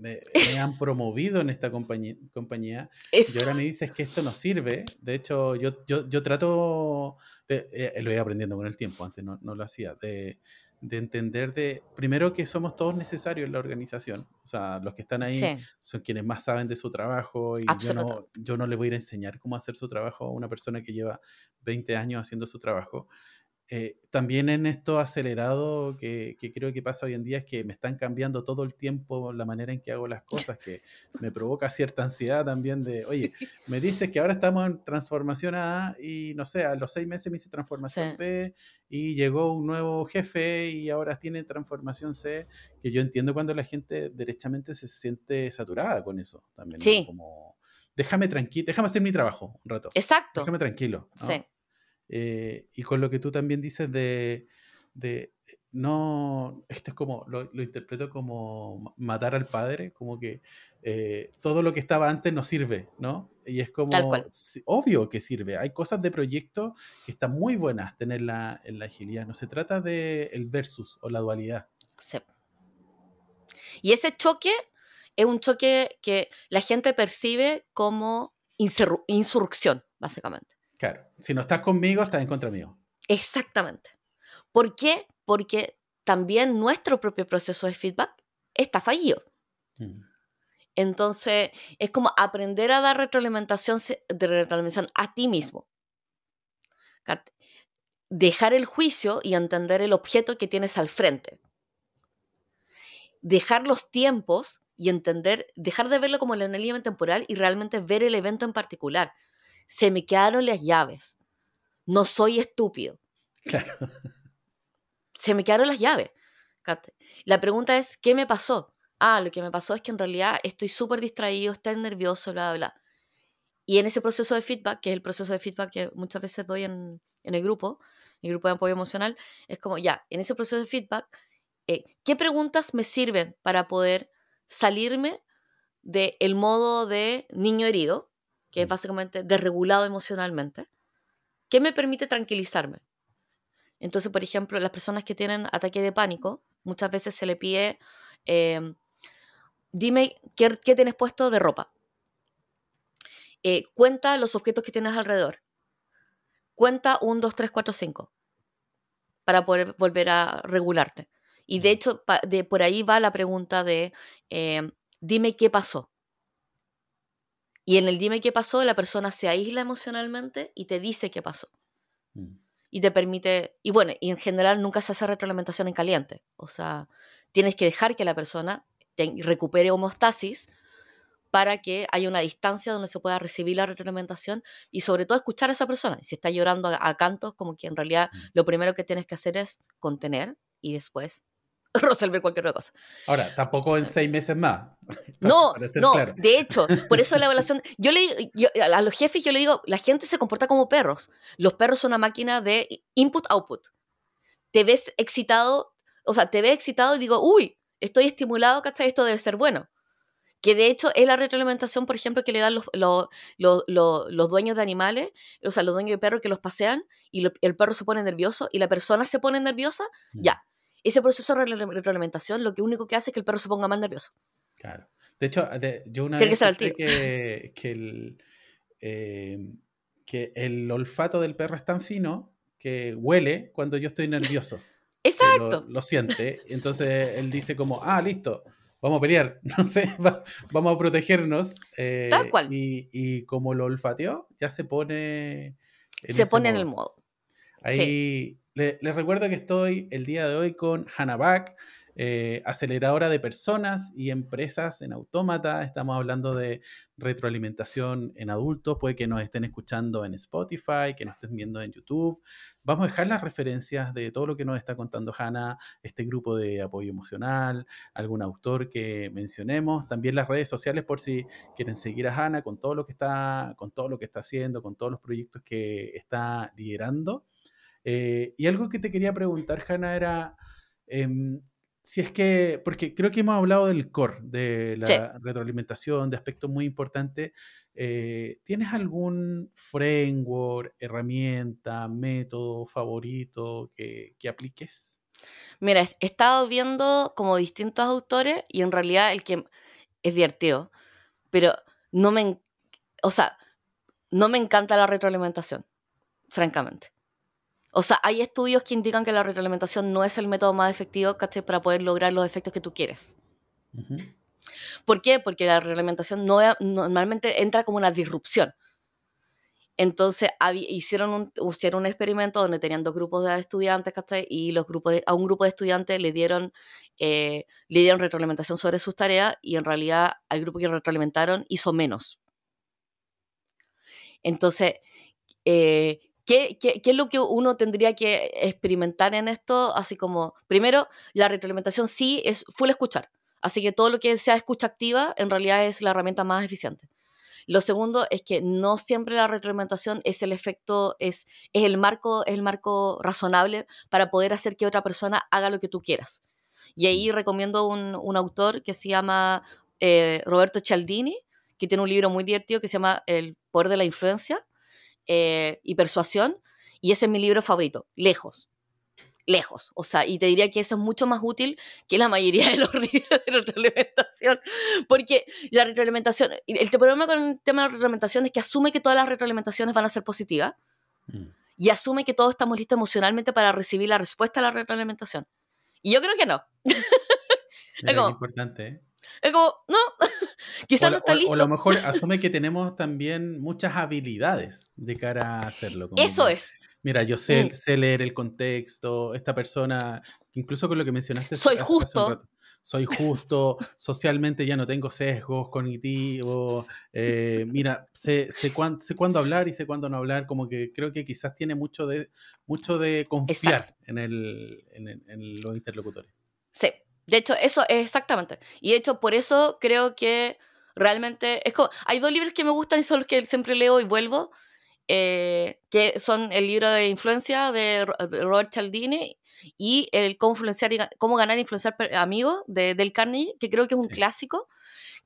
han promovido en esta compañía, compañía y ahora me dices que esto no sirve. De hecho, yo, yo, yo trato, de, eh, lo he aprendiendo con el tiempo, antes no, no lo hacía, de, de, entender de, primero que somos todos necesarios en la organización, o sea, los que están ahí son quienes más saben de su trabajo y yo no, yo no le voy a ir a enseñar cómo hacer su trabajo a una persona que lleva 20 años haciendo su trabajo. Eh, también en esto acelerado que, creo que pasa hoy en día es que me están cambiando todo el tiempo la manera en que hago las cosas, que me provoca cierta ansiedad también de, oye, me dices que ahora estamos en transformación A y no sé, a los seis meses me hice transformación B y llegó un nuevo jefe y ahora tiene transformación C, que yo entiendo cuando la gente derechamente se siente saturada con eso también. Sí. Como, déjame tranquilo, déjame hacer mi trabajo un rato. Exacto. Déjame tranquilo. Sí. Eh, y con lo que tú también dices de, de no, esto es como, lo, lo, interpreto como matar al padre, como que eh, todo lo que estaba antes no sirve, ¿no? Y es como, obvio que sirve. Hay cosas de proyecto que están muy buenas tenerla en la agilidad. No se trata de el versus o la dualidad. Sí. Y ese choque es un choque que la gente percibe como insurrección, básicamente. Claro, si no estás conmigo, estás en contra mío. Exactamente. ¿Por qué? Porque también nuestro propio proceso de feedback está fallido. Mm. Entonces, es como aprender a dar retroalimentación, de retroalimentación a ti mismo. Dejar el juicio y entender el objeto que tienes al frente. Dejar los tiempos y entender, dejar de verlo como el anillo temporal y realmente ver el evento en particular se me quedaron las llaves. No soy estúpido. Claro. Se me quedaron las llaves. La pregunta es, ¿qué me pasó? Ah, lo que me pasó es que en realidad estoy súper distraído, estoy nervioso, bla, bla, bla. Y en ese proceso de feedback, que es el proceso de feedback que muchas veces doy en, el grupo, el grupo de apoyo emocional, es como, ya, en ese proceso de feedback, eh, ¿qué preguntas me sirven para poder salirme del modo de niño herido? Que es mm. básicamente desregulado emocionalmente, ¿qué me permite tranquilizarme. Entonces, por ejemplo, las personas que tienen ataque de pánico, muchas veces se le pide, em, dime qué, tienes puesto de ropa. Eh, cuenta los objetos que tienes alrededor. Cuenta un, dos, tres, cuatro, cinco. Para poder volver a regularte. Y de mm. hecho, de, por ahí va la pregunta de, em, dime qué pasó. Y en el dime qué pasó, la persona se aísla emocionalmente y te dice qué pasó. Mm. y te permite, y bueno, y en general nunca se hace retroalimentación en caliente, o sea, tienes que dejar que la persona recupere homostasis para que haya una distancia donde se pueda recibir la retroalimentación y sobre todo escuchar a esa persona. Si está llorando a, cantos, como que en realidad mm. lo primero que tienes que hacer es contener y después resolver cualquier otra cosa. Ahora, tampoco en seis meses más. No, no, de hecho, por eso la evaluación, yo le a los jefes yo le digo, la gente se comporta como perros. Los perros son una máquina de input-output. Te ves excitado, o sea, te ves excitado y digo, uy, estoy estimulado, ¿cachai? Esto debe ser bueno. Que de hecho es la retroalimentación, por ejemplo, que le dan los, los, dueños de animales, o sea, los dueños de perros que los pasean y el perro se pone nervioso y la persona se pone nerviosa, mm. ya. Ese proceso de retroalimentación lo que único que hace es que el perro se ponga más nervioso. Claro. De hecho, yo una vez que, que, que, el, em, que el olfato del perro es tan fino que huele cuando yo estoy nervioso. Exacto. Lo, siente. Entonces él dice como, ah, listo, vamos a pelear, no sé, vamos a protegernos. Eh, Tal cual. Y, como lo olfateó, ya se pone... se pone en el modo. Ahí les recuerdo que estoy el día de hoy con Hannah Back, eh, aceleradora de personas y empresas en Autómata. Estamos hablando de retroalimentación en adultos. Puede que nos estén escuchando en Spotify, que nos estén viendo en YouTube. Vamos a dejar las referencias de todo lo que nos está contando Hanna, este grupo de apoyo emocional, algún autor que mencionemos, también las redes sociales por si quieren seguir a Hanna con todo lo que está, con todo lo que está haciendo, con todos los proyectos que está liderando. Eh, y algo que te quería preguntar, Hanna, era em, si es que, porque creo que hemos hablado del core, de la retroalimentación, de aspectos muy importantes. Eh, ¿Tienes algún framework, herramienta, método favorito que, apliques? Mira, he estado viendo como distintos autores y en realidad el que es divertido, pero no me, o sea, no me encanta la retroalimentación, francamente. O sea, hay estudios que indican que la retroalimentación no es el método más efectivo para poder lograr los efectos que tú quieres. ¿Por qué? Porque la retroalimentación no, normalmente entra como una disrupción. Entonces hicieron, un, hicieron un experimento donde tenían dos grupos de estudiantes, Y los grupos a un grupo de estudiantes le dieron, eh, le dieron retroalimentación sobre sus tareas y en realidad al grupo que retroalimentaron hizo menos. Entonces, eh, ¿Qué, es lo que uno tendría que experimentar en esto? Así como, primero, la retroalimentación sí es full escuchar. Así que todo lo que sea escucha activa en realidad es la herramienta más eficiente. Lo segundo es que no siempre la retroalimentación es el efecto, es, es, el, marco, es el marco razonable para poder hacer que otra persona haga lo que tú quieras. Y ahí recomiendo un, un autor que se llama eh, Roberto Cialdini, que tiene un libro muy divertido que se llama El poder de la influencia eh, y persuasión, y ese es mi libro favorito, lejos, lejos. O sea, y te diría que eso es mucho más útil que la mayoría de los libros de retroalimentación, porque la retroalimentación, el problema con el tema de la retroalimentación es que asume que todas las retroalimentaciones van a ser positivas mm. y asume que todos estamos listos emocionalmente para recibir la respuesta a la retroalimentación. Y yo creo que no. es importante, ¿eh? Es como, no, quizás no está listo. O, a lo mejor asume que tenemos también muchas habilidades de cara a hacerlo. Eso es. Mira, yo sé, mm. sé, leer el contexto, esta persona, incluso con lo que mencionaste. Soy justo. soy justo, socialmente ya no tengo sesgos cognitivos, eh, mira, sé, sé, cuándo hablar y sé cuándo no hablar, como que creo que quizás tiene mucho de, mucho de confiar en, el, en los interlocutores. Sí, de hecho, eso es exactamente. Y de hecho, por eso creo que realmente es como, hay dos libros que me gustan y son los que siempre leo y vuelvo, eh, que son el libro de influencia de Robert Cialdini y el cómo, influenciar cómo ganar e influenciar amigos de Del Carnegie, que creo que es un clásico,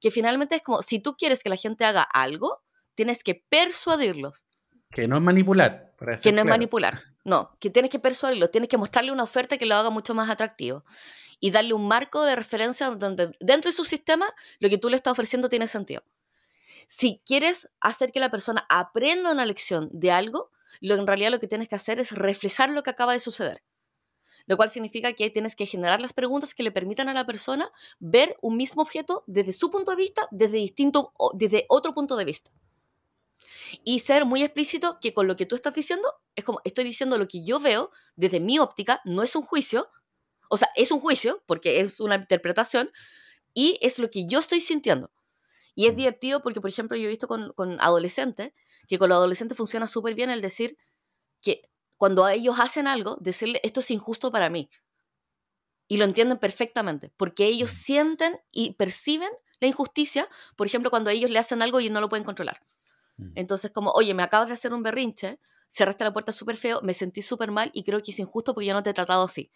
que finalmente es como, si tú quieres que la gente haga algo, tienes que persuadirlos. Que no es manipular. Que no es manipular. No, que tienes que persuadirlos, tienes que mostrarle una oferta que lo haga mucho más atractivo y darle un marco de referencia donde dentro de su sistema lo que tú le estás ofreciendo tiene sentido. Si quieres hacer que la persona aprenda una lección de algo, lo en realidad lo que tienes que hacer es reflejar lo que acaba de suceder. Lo cual significa que tienes que generar las preguntas que le permitan a la persona ver un mismo objeto desde su punto de vista, desde, distinto, desde otro punto de vista. Y ser muy explícito que con lo que tú estás diciendo, es como, estoy diciendo lo que yo veo desde mi óptica, no es un juicio, o sea, es un juicio porque es una interpretación y es lo que yo estoy sintiendo. Y es divertido porque, por ejemplo, yo he visto con, con adolescentes que con los adolescentes funciona súper bien el decir que cuando ellos hacen algo, decirle esto es injusto para mí. Y lo entienden perfectamente, porque ellos sienten y perciben la injusticia, por ejemplo, cuando ellos le hacen algo y no lo pueden controlar. Entonces, como, oye, me acabas de hacer un berrinche, cerraste la puerta súper feo, me sentí súper mal y creo que es injusto porque yo no te he tratado así.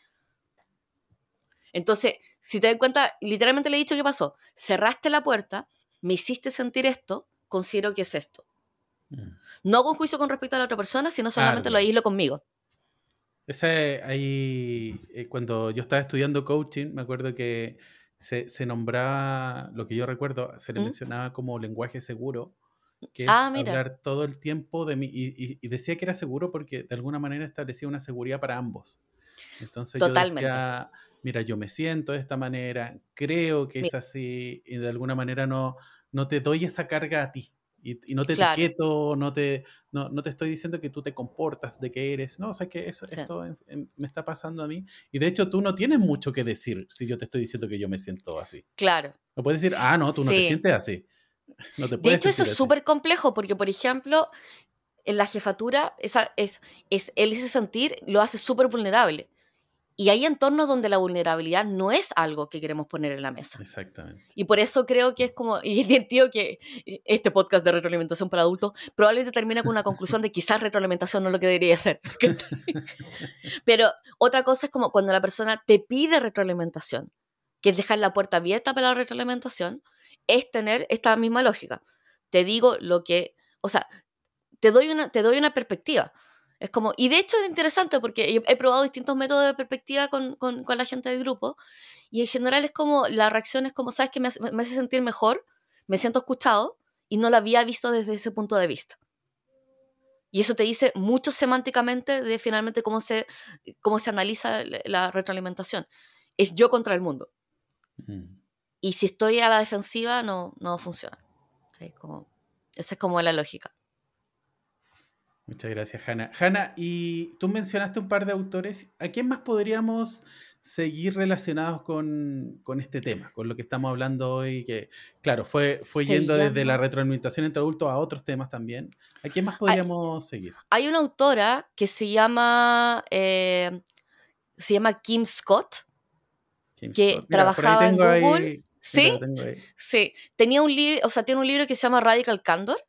Entonces, si te das cuenta, literalmente le he dicho qué pasó. Cerraste la puerta, me hiciste sentir esto, considero que es esto. Mm. No con juicio con respecto a la otra persona, sino solamente lo aíslo conmigo. Ese ahí, eh, cuando yo estaba estudiando coaching, me acuerdo que se, nombraba, lo que yo recuerdo, se le ¿Mm? mencionaba como lenguaje seguro, que es ah, hablar todo el tiempo de mí. Y, decía que era seguro porque de alguna manera establecía una seguridad para ambos. Entonces yo decía, mira, yo me siento de esta manera, creo que es así, y de alguna manera no, no te doy esa carga a ti. Y, no te etiqueto, no te, no, te estoy diciendo que tú te comportas, de que eres. No, o sea, que eso, esto me está pasando a mí. Y de hecho, tú no tienes mucho que decir si yo te estoy diciendo que yo me siento así. Claro. No puedes decir, ah, no, tú no te sientes así. No te de hecho, eso es súper complejo, porque, por ejemplo, en la jefatura, esa, es, es, el ese sentir lo hace súper vulnerable. Y hay entornos donde la vulnerabilidad no es algo que queremos poner en la mesa. Exactamente. Y por eso creo que es como, y es divertido que este podcast de retroalimentación para adultos probablemente termina con una conclusión de quizás retroalimentación no es lo que debería ser. Pero otra cosa es como cuando la persona te pide retroalimentación, que es dejar la puerta abierta para la retroalimentación, es tener esta misma lógica. Te digo lo que, o sea, te doy una, te doy una perspectiva. Es como, y de hecho es interesante porque he, probado distintos métodos de perspectiva con, con, la gente del grupo y en general es como, la reacción es como, ¿sabes que me, me, hace sentir mejor? Me siento escuchado y no lo había visto desde ese punto de vista. Y eso te dice mucho semánticamente de finalmente cómo se, cómo se analiza la retroalimentación. Es yo contra el mundo. Y si estoy a la defensiva, no, no funciona. Como, esa es como la lógica. Muchas gracias, Hanna. Hanna, y tú mencionaste un par de autores. ¿A quién más podríamos seguir relacionados con, este tema, con lo que estamos hablando hoy? Que, claro, fue, fue yendo desde la retroalimentación entre adultos a otros temas también. ¿A quién más podríamos seguir? Hay una autora que se llama, eh, se llama Kim Scott, que trabajaba en Google. ¿Sí? Sí. Tenía un libro, o sea, tiene un libro que se llama Radical Candor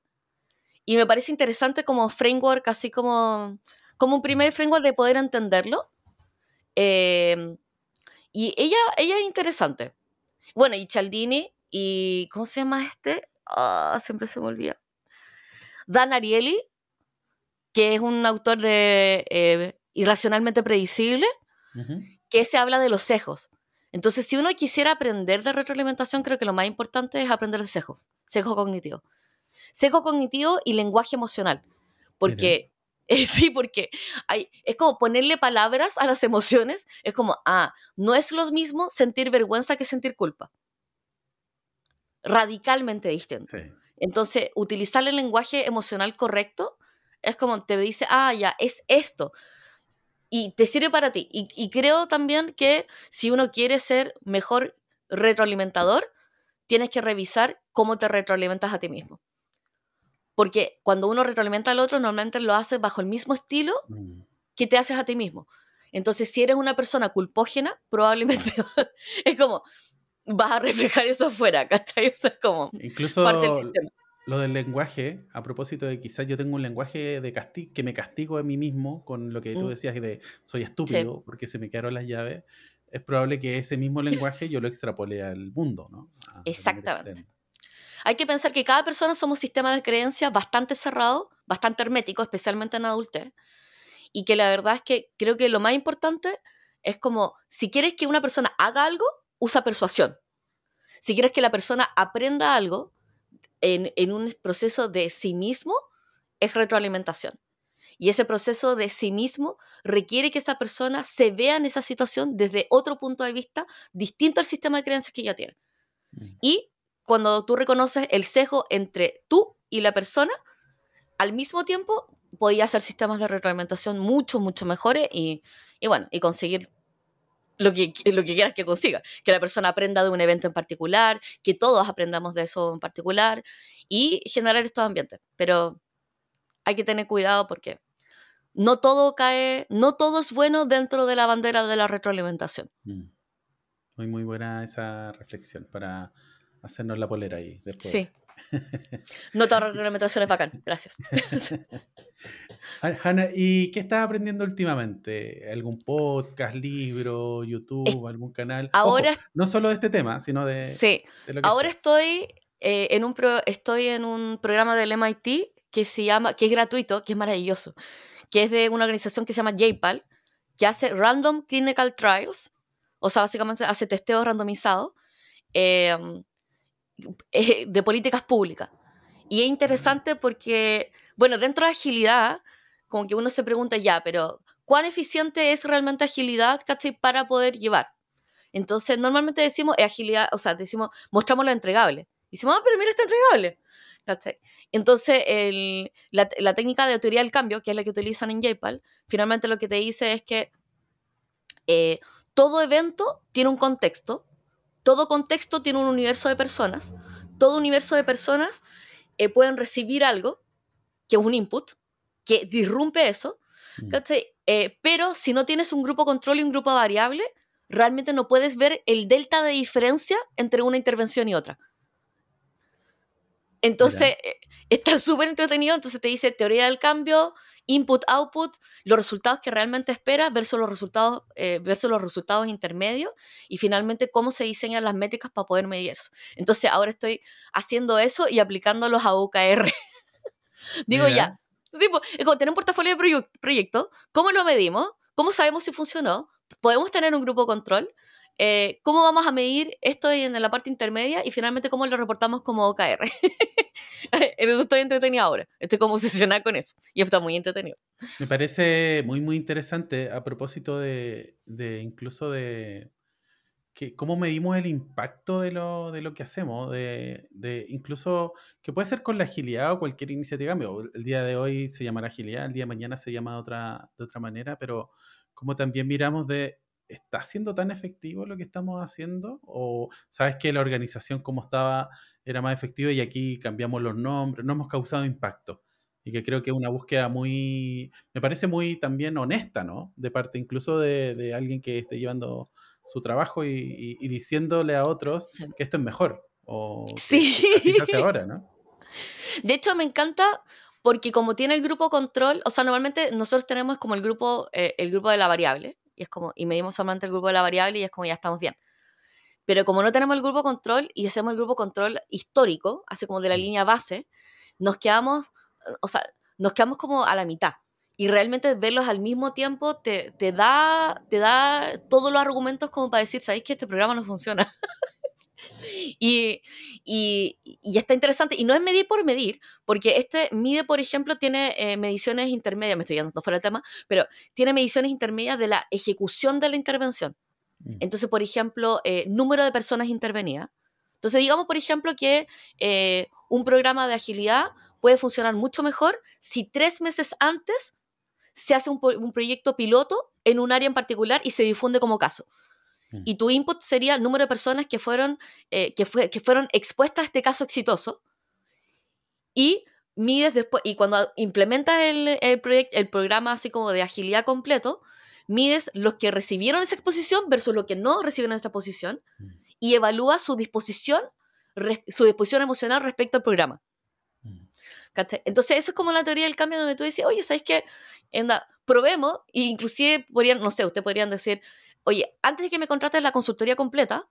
y me parece interesante como framework, así como, como un primer framework de poder entenderlo. Em, y ella, ella es interesante. Bueno, y Cialdini, y ¿cómo se llama este? Ah, siempre se me olvida. Dan Ariely, que es un autor de eh, Irracionalmente Predecible, que se habla de los sesgos. Entonces, si uno quisiera aprender de retroalimentación, creo que lo más importante es aprender de sesgos, sesgos cognitivos sesgo cognitivo y lenguaje emocional. Porque, sí, porque hay, es como ponerle palabras a las emociones, es como, ah, no es lo mismo sentir vergüenza que sentir culpa. Radicalmente distinto. Entonces, utilizar el lenguaje emocional correcto es como te dice, ah, ya, es esto. Y te sirve para ti. Y, y creo también que si uno quiere ser mejor retroalimentador, tienes que revisar cómo te retroalimentas a ti mismo. Porque cuando uno retroalimenta al otro, normalmente lo hace bajo el mismo estilo mm. que te haces a ti mismo. Entonces, si eres una persona culpógena, probablemente es como vas a reflejar eso afuera, ¿cachai? Eso es como Incluso parte del sistema. Lo del lenguaje, a propósito de quizás yo tengo un lenguaje de castigo, que me castigo a mí mismo con lo que tú mm. decías de soy estúpido porque se me quedaron las llaves, es probable que ese mismo lenguaje yo lo extrapole al mundo, ¿no? Exactamente. Hay que pensar que cada persona somos sistemas de creencias bastante cerrados, bastante herméticos, especialmente en adultez. Y que la verdad es que creo que lo más importante es como, si quieres que una persona haga algo, usa persuasión. Si quieres que la persona aprenda algo en, en un proceso de sí mismo, es retroalimentación. Y ese proceso de sí mismo requiere que esa persona se vea en esa situación desde otro punto de vista distinto al sistema de creencias que ya tiene. Mm. Y cuando tú reconoces el sesgo entre tú y la persona, al mismo tiempo podía hacer sistemas de retroalimentación mucho, mucho mejores y, y bueno, y conseguir lo que, lo que quieras que consiga, que la persona aprenda de un evento en particular, que todos aprendamos de eso en particular y generar estos ambientes. Pero hay que tener cuidado porque no todo cae, no todo es bueno dentro de la bandera de la retroalimentación. Mm. Muy, muy buena esa reflexión para hacernos la polera ahí después. Sí. No toda retroalimentación es bacán, gracias. Hanna, ¿y qué estás aprendiendo últimamente? ¿Algún podcast, libro, YouTube, algún canal? Ahora no solo de este tema, sino de. Sí. ahora estoy, eh, en un estoy en un programa del MIT que se llama, que es gratuito, que es maravilloso, que es de una organización que se llama JPAL, que hace Random Clinical Trials, o sea, básicamente hace testeos randomizados em, eh, de políticas públicas. Y es interesante porque, bueno, dentro de agilidad, como que uno se pregunta ya, pero ¿cuán eficiente es realmente agilidad, para poder llevar? Entonces, normalmente decimos agilidad, o sea, decimos, mostramos lo entregable. Decimos, ah, pero mira este entregable. Entonces, la, técnica de teoría del cambio, que es la que utilizan en JPAL, finalmente lo que te dice es que eh, todo evento tiene un contexto, todo contexto tiene un universo de personas, todo universo de personas eh, pueden recibir algo, que es un input, que disrumpe eso, mm. eh, pero si no tienes un grupo control y un grupo variable, realmente no puedes ver el delta de diferencia entre una intervención y otra. Entonces, eh, está súper entretenido, entonces te dice teoría del cambio, input, output, los resultados que realmente esperas versus los resultados, eh, versus los resultados intermedios y finalmente cómo se diseñan las métricas para poder medir eso. Entonces ahora estoy haciendo eso y aplicándolos a OKR. Digo ya, sí, pues, es como tener un portafolio de proyectos, ¿cómo lo medimos? ¿Cómo sabemos si funcionó? ¿Podemos tener un grupo control? Eh, cómo vamos a medir esto en la parte intermedia y finalmente cómo lo reportamos como OKR. en eso estoy entretenida ahora. Estoy como obsesionada con eso y está muy entretenido. Me parece muy, muy interesante a propósito de, incluso de que, cómo medimos el impacto de lo, de lo que hacemos, de, de, incluso que puede ser con la agilidad o cualquier iniciativa. El día de hoy se llamará agilidad, el día de mañana se llama de otra, de otra manera, pero como también miramos de ¿está siendo tan efectivo lo que estamos haciendo? ¿O sabes que la organización como estaba era más efectiva y aquí cambiamos los nombres, no hemos causado impacto? Y que creo que es una búsqueda muy, me parece muy también honesta, ¿no? De parte incluso de, alguien que esté llevando su trabajo y, diciéndole a otros que esto es mejor. O sí. se hace ahora, ¿no? De hecho, me encanta porque como tiene el grupo control, o sea, normalmente nosotros tenemos como el grupo, eh, el grupo de la variable, y es como, y medimos solamente el grupo de la variable y es como ya estamos bien. Pero como no tenemos el grupo control y hacemos el grupo control histórico, así como de la mm. línea base, nos quedamos, o sea, nos quedamos como a la mitad. Y realmente verlos al mismo tiempo te, te da, te da todos los argumentos como para decir, ¿sabéis que este programa no funciona? y, y, y, está interesante. Y no es medir por medir, porque este mide, por ejemplo, tiene eh, mediciones intermedias, me estoy yendo fuera del tema, pero tiene mediciones intermedias de la ejecución de la intervención. Mm. Entonces, por ejemplo, eh, número de personas intervenidas. Entonces, digamos, por ejemplo, que eh, un programa de agilidad puede funcionar mucho mejor si tres meses antes se hace un, un proyecto piloto en un área en particular y se difunde como caso. Mm. Y tu input sería el número de personas que fueron, eh, que, fue, que fueron expuestas a este caso exitoso. Y mides después, y cuando implementas el, el, el programa así como de agilidad completo, mides los que recibieron esa exposición versus los que no recibieron esta exposición mm. y evalúas su disposición, su disposición emocional respecto al programa. Mm. Entonces, eso es como la teoría del cambio donde tú dices, oye, ¿sabes qué? Anda, probemos, e inclusive podrían, no sé, ustedes podrían decir, oye, antes de que me contrates la consultoría completa,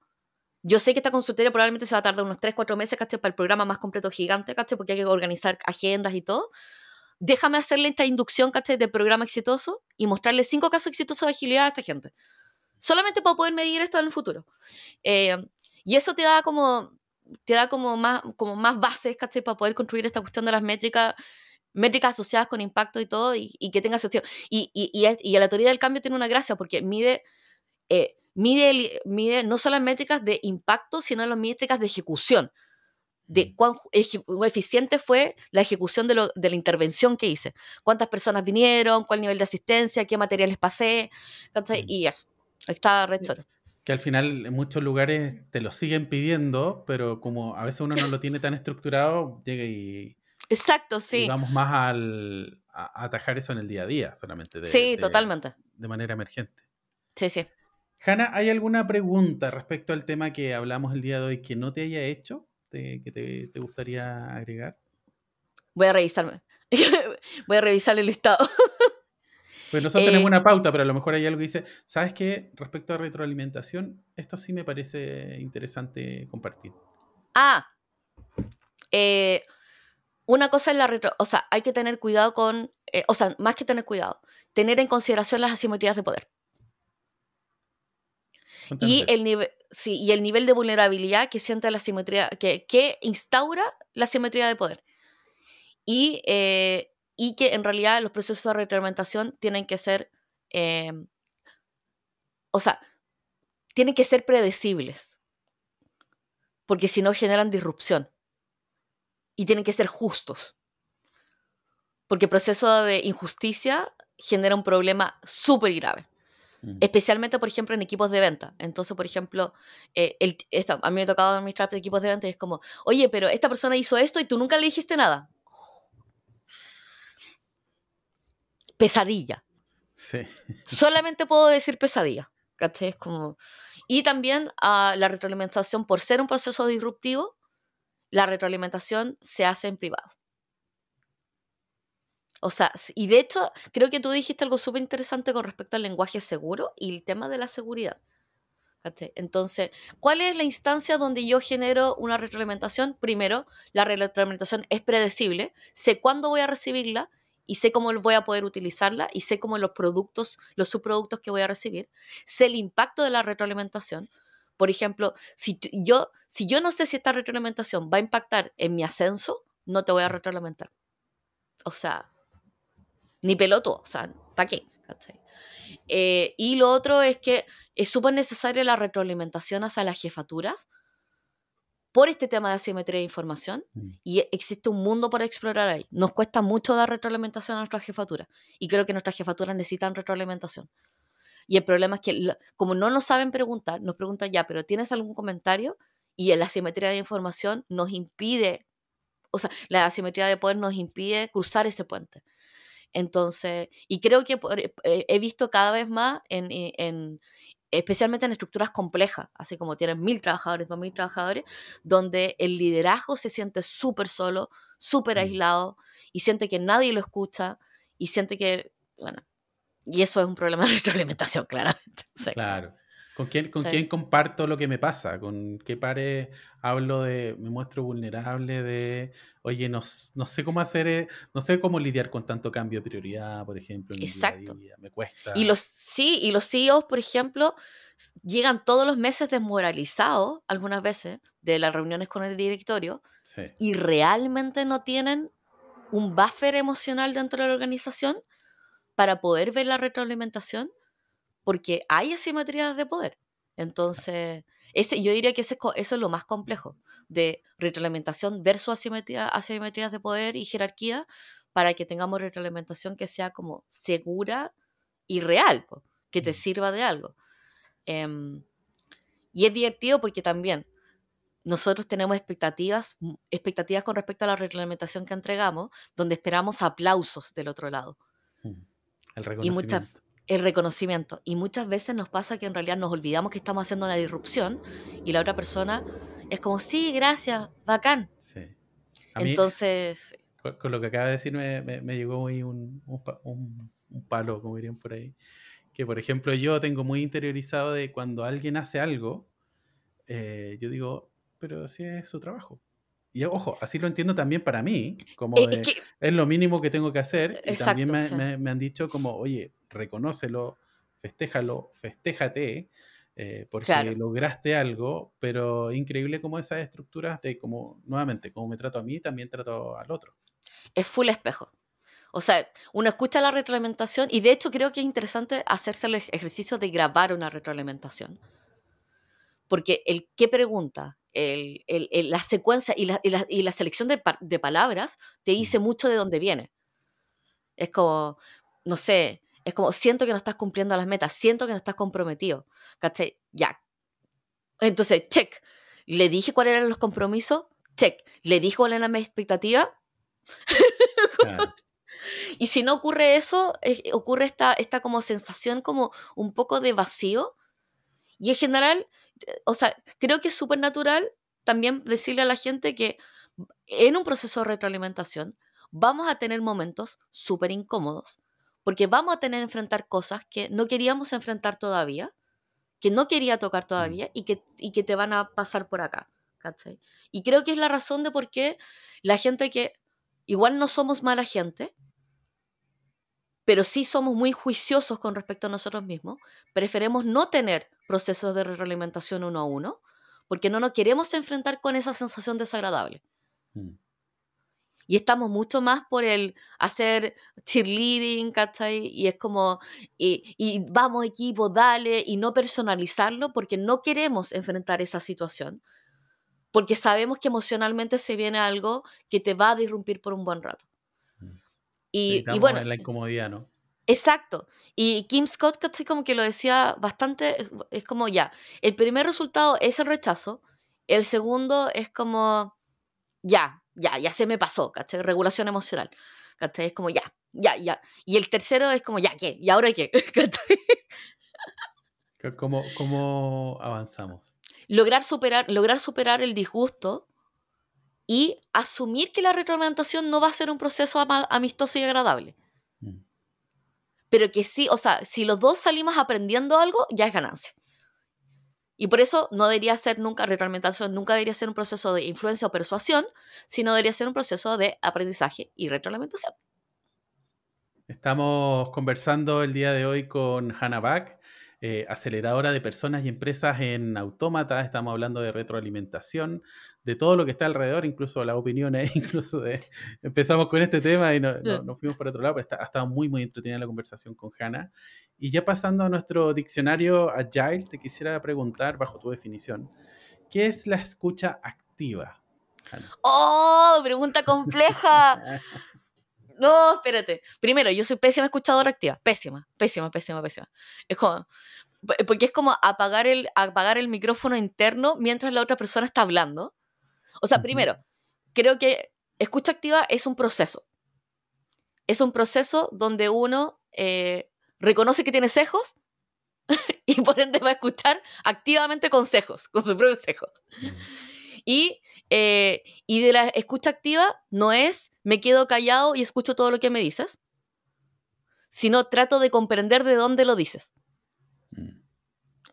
yo sé que esta consultoría probablemente se va a tardar unos 3, 4 meses, ¿cachai? Para el programa más completo gigante, ¿cachai? Porque hay que organizar agendas y todo. Déjame hacerle esta inducción, ¿cachai? De programa exitoso y mostrarle cinco casos exitosos de agilidad a esta gente. Solamente para poder medir esto en el futuro. Eh, y eso te da como, te da como más, como más bases, ¿cachai? Para poder construir esta cuestión de las métricas métricas asociadas con impacto y todo, y, y que tenga sentido. Y, y, y, la teoría del cambio tiene una gracia, porque mide eh, mide, mide no solo las métricas de impacto, sino las métricas de ejecución. de Mm. cuán eficiente fue la ejecución de, lo- de la intervención que hice. Cuántas personas vinieron, cuál nivel de asistencia, qué materiales pasé. Mm. y eso. Está re Sí. choro. Que al final en muchos lugares te lo siguen pidiendo, pero como a veces uno no lo tiene tan estructurado, llega y, Exacto, y sí. vamos más al, a, a atajar eso en el día a día, solamente de, sí, de- totalmente. de manera emergente. Sí, sí. Hanna, ¿hay alguna pregunta respecto al tema que hablamos el día de hoy que no te haya hecho, te- que te, te gustaría agregar? Voy a revisarme. Voy a revisar el listado. Pues nosotros Eh, tenemos una pauta, pero a lo mejor hay algo que dice, ¿sabes qué? Respecto a retroalimentación, esto sí me parece interesante compartir. Ah, eh, una cosa es la retro, o sea, hay que tener cuidado con, eh, o sea, más que tener cuidado, tener en consideración las asimetrías de poder y el nivel, sí, y el nivel de vulnerabilidad que siente la asimetría, que, que instaura la asimetría de poder. Y, eh, y que en realidad los procesos de retroalimentación tienen que ser, eh, o sea, tienen que ser predecibles, porque si no generan disrupción. Y tienen que ser justos, porque el proceso de injusticia genera un problema súper grave Mm. especialmente, por ejemplo, en equipos de venta. Entonces, por ejemplo, eh, el, esta- a mí me ha tocado administrar equipos de venta y es como, oye, pero esta persona hizo esto y tú nunca le dijiste nada. Pesadilla. Sí. Solamente puedo decir pesadilla. ¿cachai? Es como... Y también ah, la retroalimentación, por ser un proceso disruptivo, la retroalimentación se hace en privado. O sea, y de hecho, creo que tú dijiste algo súper interesante con respecto al lenguaje seguro y el tema de la seguridad. Entonces, ¿cuál es la instancia donde yo genero una retroalimentación? Primero, la retroalimentación es predecible, sé cuándo voy a recibirla y sé cómo voy a poder utilizarla y sé cómo los productos, los subproductos que voy a recibir, sé el impacto de la retroalimentación. Por ejemplo, si yo, si yo no sé si esta retroalimentación va a impactar en mi ascenso, no te voy a retroalimentar. O sea, ni pelotudo, o sea, ¿para qué? ¿Cachai? Eh, y lo otro es que es súper necesaria la retroalimentación hacia las jefaturas por este tema de asimetría de información Mm. y existe un mundo por explorar ahí. Nos cuesta mucho dar retroalimentación a nuestras jefaturas y creo que nuestras jefaturas necesitan retroalimentación. Y el problema es que como no nos saben preguntar, nos preguntan ya, pero ¿tienes algún comentario? Y la asimetría de información nos impide, o sea, la asimetría de poder nos impide cruzar ese puente. Entonces, y creo que por- eh, he visto cada vez más en, en- en- especialmente en estructuras complejas, así como tienen mil trabajadores, dos mil trabajadores, donde el liderazgo se siente súper solo, súper Mm. aislado, y siente que nadie lo escucha, y siente que, bueno, y eso es un problema de retroalimentación, claramente. Sí. Claro. ¿Con quién, con Sí. quién comparto lo que me pasa? ¿Con qué pares hablo de, me muestro vulnerable de, oye, no, no sé cómo hacer, eh, no sé cómo lidiar con tanto cambio de prioridad, por ejemplo, en el día Exacto. día, me cuesta. Y los, sí, y los CEOs, por ejemplo, llegan todos los meses desmoralizados, algunas veces, de las reuniones con el directorio, Sí. y realmente no tienen un buffer emocional dentro de la organización para poder ver la retroalimentación, porque hay asimetrías de poder. Entonces, ese, yo diría que ese eso es lo más complejo, de retroalimentación versus asimetría, asimetrías de poder y jerarquía, para que tengamos retroalimentación que sea como segura y real, po, que te Mm. sirva de algo. Em, y es divertido porque también nosotros tenemos expectativas, m- expectativas con respecto a la reglamentación que entregamos, donde esperamos aplausos del otro lado, Mm. El Y muchas- reconocimiento. El reconocimiento. Y muchas veces nos pasa que en realidad nos olvidamos que estamos haciendo una disrupción y la otra persona es como, sí, gracias, bacán. Sí. A mí, Entonces, con, con lo que acaba de decir, me, me- me llegó muy un, un un- palo, como dirían por ahí. Que, por ejemplo, yo tengo muy interiorizado de cuando alguien hace algo, eh, yo digo, pero si es su trabajo. Y ojo, así lo entiendo también para mí, como es, de, es que es lo mínimo que tengo que hacer. Y también Exacto, me, sí. me- me han dicho como, oye, reconócelo, festéjalo, festéjate, eh, porque Claro. lograste algo, pero increíble como esas estructuras de como, nuevamente, como me trato a mí, también trato al otro. es full espejo. O sea, uno escucha la retroalimentación y de hecho creo que es interesante hacerse el ej- ejercicio de grabar una retroalimentación. Porque el qué pregunta, la secuencia y la, selección de, de, palabras te dice mucho de dónde viene. Es como, no sé, es como, siento que no estás cumpliendo las metas, siento que no estás comprometido. ¿Cachai? Ya. Entonces, check. ¿Le dije cuáles eran los compromisos? Check. ¿Le dije cuál era mi expectativa? y si no ocurre eso, ocurre esta, esta como sensación como un poco de vacío. Y en general, o sea, creo que es súper natural también decirle a la gente que en un proceso de retroalimentación vamos a tener momentos súper incómodos, porque vamos a tener que enfrentar cosas que no queríamos enfrentar todavía, que no quería tocar mm. todavía y que, y que te van a pasar por acá. Y creo que es la razón de por qué la gente que igual no somos mala gente, pero sí somos muy juiciosos con respecto a nosotros mismos, preferemos no tener procesos de retroalimentación uno a uno, porque no nos queremos enfrentar con esa sensación desagradable. Mm. Y estamos mucho más por el hacer cheerleading, ¿cachai? Y es como, y, y, vamos equipo, dale, y no personalizarlo porque no queremos enfrentar esa situación, porque sabemos que emocionalmente se viene algo que te va a disrumpir por un buen rato. Mm. Y, y bueno. En la incomodidad, ¿no? Exacto. Y Kim Scott, ¿cachai? Como que lo decía bastante, es, como ya, el primer resultado es el rechazo, el segundo es como, ya, ya, ya se me pasó, ¿cachai? Regulación emocional, ¿cachai? Es como, ya, ya, ya. Y el tercero es como, ya, ¿qué? ¿Y ahora qué? ¿Cómo, ¿Cómo avanzamos? lograr superar, lograr superar el disgusto y asumir que la retroalimentación no va a ser un proceso amistoso y agradable. Mm. Pero que sí, o sea, si los dos salimos aprendiendo algo, ya es ganancia. Y por eso no debería ser nunca, retroalimentación nunca debería ser un proceso de influencia o persuasión, sino debería ser un proceso de aprendizaje y retroalimentación. Estamos conversando el día de hoy con Hannah Bach. Eh, aceleradora de personas y empresas en Autómata, estamos hablando de retroalimentación, de todo lo que está alrededor, incluso las opiniones, incluso de... Empezamos con este tema y nos fuimos por otro lado, pero ha estado muy, muy entretenida la conversación con Hanna. Y ya pasando a nuestro diccionario Agile, te quisiera preguntar, bajo tu definición, ¿qué es la escucha activa? ¡Oh! Pregunta compleja. No, espérate. Primero, yo soy pésima escuchadora activa. Pésima, pésima, pésima, pésima. Es como. Porque es como apagar el, apagar el micrófono interno mientras la otra persona está hablando. O sea, primero, creo que escucha activa es un proceso. Es un proceso donde uno eh, reconoce que tiene cejos y por ende va a escuchar activamente consejos, con su propio cejo. Y, eh, y de la escucha activa no es me quedo callado y escucho todo lo que me dices, sino trato de comprender de dónde lo dices. Mm.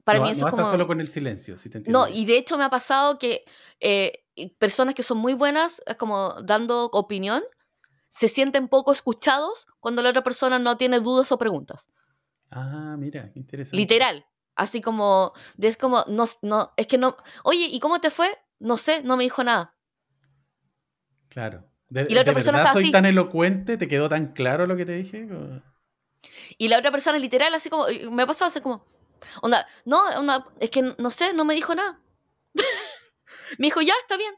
Para mí eso no como... solo con el silencio, si te entiendo. No, y de hecho me ha pasado que eh, personas que son muy buenas, como dando opinión, se sienten poco escuchados cuando la otra persona no tiene dudas o preguntas. Ah, mira, interesante. Literal. Así como, es como, no, no, es que no, oye, ¿y cómo te fue? No sé, no me dijo nada. Claro y la otra persona verdad soy tan elocuente? ¿Te quedó tan claro lo que te dije? Y la otra persona literal, así como, me ha pasado así como, onda, no, onda, es que no sé, no me dijo nada. me dijo, ya, está bien.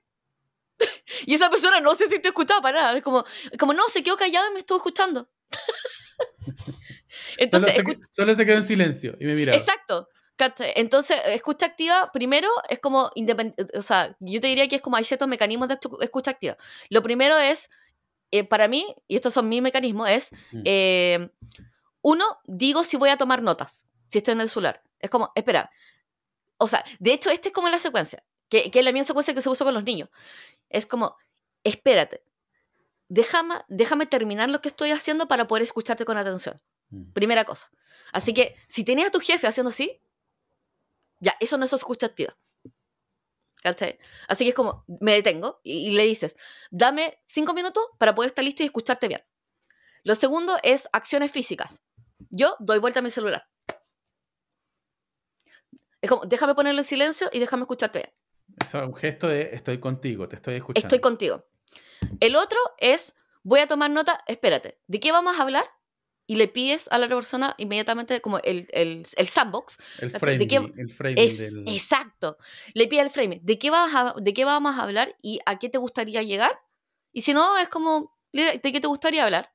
y esa persona no se siente escuchada para nada. Es como, como no, se quedó callado y me estuvo escuchando. Entonces, solo se, quedó en silencio y me miraba. Exacto. Entonces, escucha activa, primero, es como independiente, o sea, yo te diría que es como hay ciertos mecanismos de escucha activa. Lo primero es, eh, para mí, y estos son mis mecanismos, es, mm. eh, uno, digo si voy a tomar notas, si estoy en el celular. Es como, espera, o sea, de hecho, esta es como la secuencia, que, que es la misma secuencia que se usa con los niños. Es como, espérate, déjame, déjame terminar lo que estoy haciendo para poder escucharte con atención. Mm. Primera cosa. Así que, si tienes a tu jefe haciendo así, ya, eso no es escucha activa. Así que es como, me detengo y, le dices, dame cinco minutos para poder estar listo y escucharte bien. Lo segundo es acciones físicas. Yo doy vuelta a mi celular. Es como, déjame ponerlo en silencio y déjame escucharte bien. Eso es un gesto de estoy contigo, te estoy escuchando. Estoy contigo. El otro es, voy a tomar nota, espérate, ¿de qué vamos a hablar? Y le pides a la otra persona inmediatamente como el, el, el sandbox. El framing, ¿De qué- el framing Es, del... Exacto. Le pide el framing. ¿De qué, vas a- ¿De qué vamos a hablar y a qué te gustaría llegar? Y si no, es como, ¿de qué te gustaría hablar?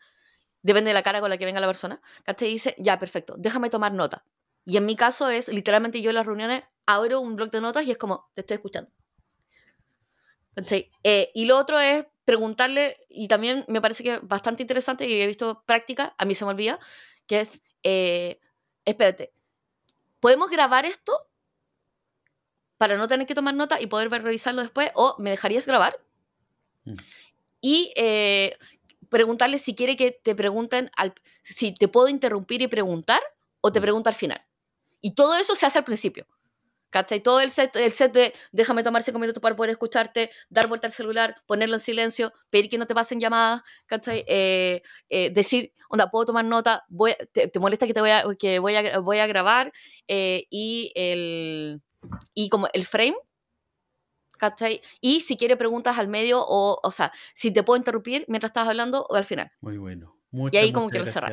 Depende de la cara con la que venga la persona. Y dice, ya, perfecto, déjame tomar nota. Y en mi caso es, literalmente yo en las reuniones abro un blog de notas y es como, te estoy escuchando. Eh, y lo otro es preguntarle, y también me parece que es bastante interesante y he visto práctica, a mí se me olvida, que es, eh, espérate, ¿podemos grabar esto para no tener que tomar nota y poder ver- revisarlo después? ¿O me dejarías grabar? Mm. Y eh, preguntarle si quiere que te pregunten, al, si te puedo interrumpir y preguntar o te Mm. pregunto al final. Y todo eso se hace al principio. ¿Cachai? Todo el set, el set de déjame tomar cinco minutos para poder escucharte, dar vuelta al celular, ponerlo en silencio, pedir que no te pasen llamadas, ¿cachai? Eh, eh, decir, onda, puedo tomar nota, voy, te, te molesta que te voy a, que voy a, voy a grabar eh, y el y como el frame, ¿cachai? Y si quiere preguntas al medio o, o sea, si te puedo interrumpir mientras estás hablando o al final. Muy bueno. Muchas, ahí como lo gracias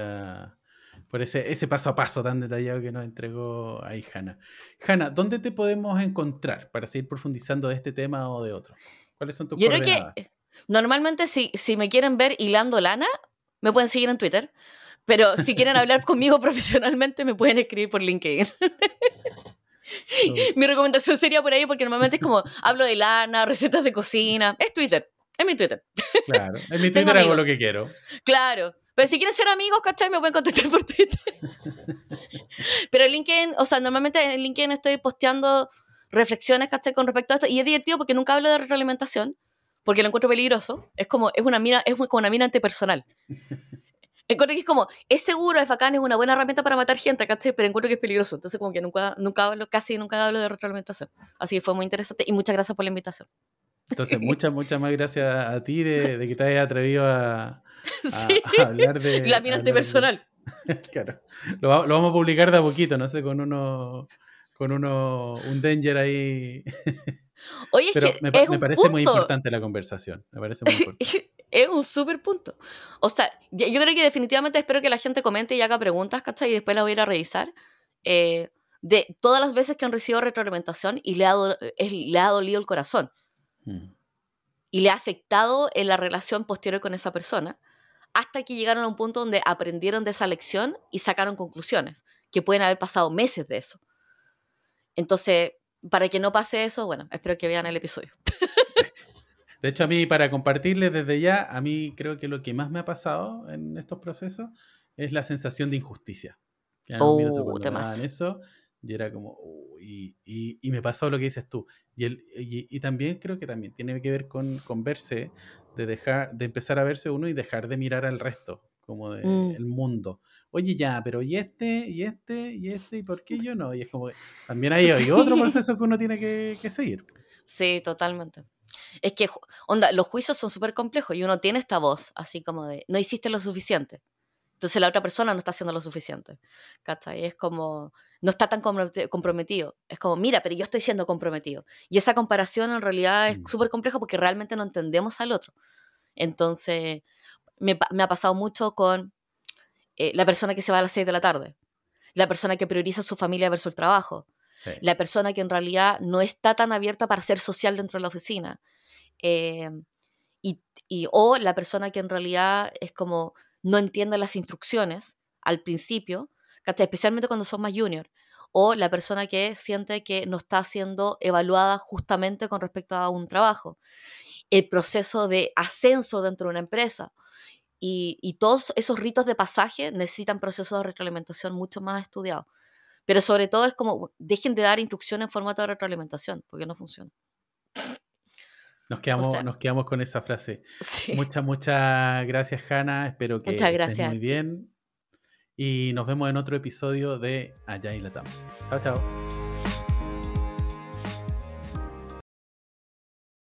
por ese, ese paso a paso tan detallado que nos entregó ahí Hanna. Hanna, ¿dónde te podemos encontrar para seguir profundizando de este tema o de otro? ¿Cuáles son tus Yo creo que eh, normalmente si, si me quieren ver hilando lana, me pueden seguir en Twitter. Pero si quieren hablar conmigo profesionalmente, me pueden escribir por LinkedIn. Mi recomendación sería por ahí, porque normalmente es como hablo de lana, recetas de cocina. Es Twitter. Es mi Twitter. Claro, en mi Twitter hago lo que quiero. Claro. Pero si quieren ser amigos, ¿cachai? Me pueden contactar por Twitter. Pero en LinkedIn, o sea, normalmente en LinkedIn estoy posteando reflexiones, ¿cachai? Con respecto a esto. Y es divertido porque nunca hablo de retroalimentación, porque lo encuentro peligroso. Es como, es una mina, es como una mina antipersonal. Encuentro que es como, es seguro, es bacán, es una buena herramienta para matar gente, ¿cachai? Pero encuentro que es peligroso. Entonces, como que nunca, nunca hablo, casi nunca hablo de retroalimentación. Así que fue muy interesante y muchas gracias por la invitación. Entonces, muchas, muchas más gracias a ti de, de que te hayas atrevido a, a- Sí. a hablar de. la mina de- antipersonal. Claro. Lo, lo vamos a publicar de a poquito, no sé, con uno. Con uno. Un danger ahí. Oye, es Pero que me, es me un parece muy punto. importante la conversación. Me parece muy importante. es un súper punto. O sea, yo creo que definitivamente espero que la gente comente y haga preguntas, ¿cachai? Y después las voy a ir a revisar. eh, de todas las veces que han recibido retroalimentación y le ha, es- le ha dolido el corazón Mm. y le ha afectado en la relación posterior con esa persona, hasta que llegaron a un punto donde aprendieron de esa lección y sacaron conclusiones, que pueden haber pasado meses de eso. Entonces, para que no pase eso, bueno, espero que vean el episodio. De hecho, a mí, para compartirles desde ya, a mí creo que lo que más me ha pasado en estos procesos es la sensación de injusticia. Un Oh, daban eso, y era como, y, y me pasó lo que dices tú. Y, el, y, y también creo que también tiene que ver con, con verse, de, dejar, de empezar a verse uno y dejar de mirar al resto, como del Mm. el mundo. Oye, ya, pero ¿y este? ¿Y este? ¿Y este? ¿Y por qué yo no? Y es como, que también hay, hay otro proceso que uno tiene que, que seguir. Sí, totalmente. Es que, onda, los juicios son súper complejos y uno tiene esta voz, así como de, no hiciste lo suficiente. Entonces la otra persona no está haciendo lo suficiente. ¿Cachai? Es como, no está tan comprometido. Es como, mira, pero yo estoy siendo comprometido. Y esa comparación en realidad es Mm. súper compleja porque realmente no entendemos al otro. Entonces, me, me ha pasado mucho con eh, la persona que se va a las 6 de la tarde, la persona que prioriza su familia versus el trabajo, Sí. la persona que en realidad no está tan abierta para ser social dentro de la oficina. Eh, y, y- o la persona que en realidad es como no entiende las instrucciones al principio, ¿cachai? especialmente cuando son más junior. O la persona que siente que no está siendo evaluada justamente con respecto a un trabajo. El proceso de ascenso dentro de una empresa. Y, y todos esos ritos de pasaje necesitan procesos de retroalimentación mucho más estudiados. Pero sobre todo es como, dejen de dar instrucciones en formato de retroalimentación, porque no funciona. Nos quedamos, sea- nos quedamos con esa frase. Sí. Muchas, muchas gracias, Hanna. Espero que Muchas estés muy bien. Y nos vemos en otro episodio de Allá y Latam. Chao, chao.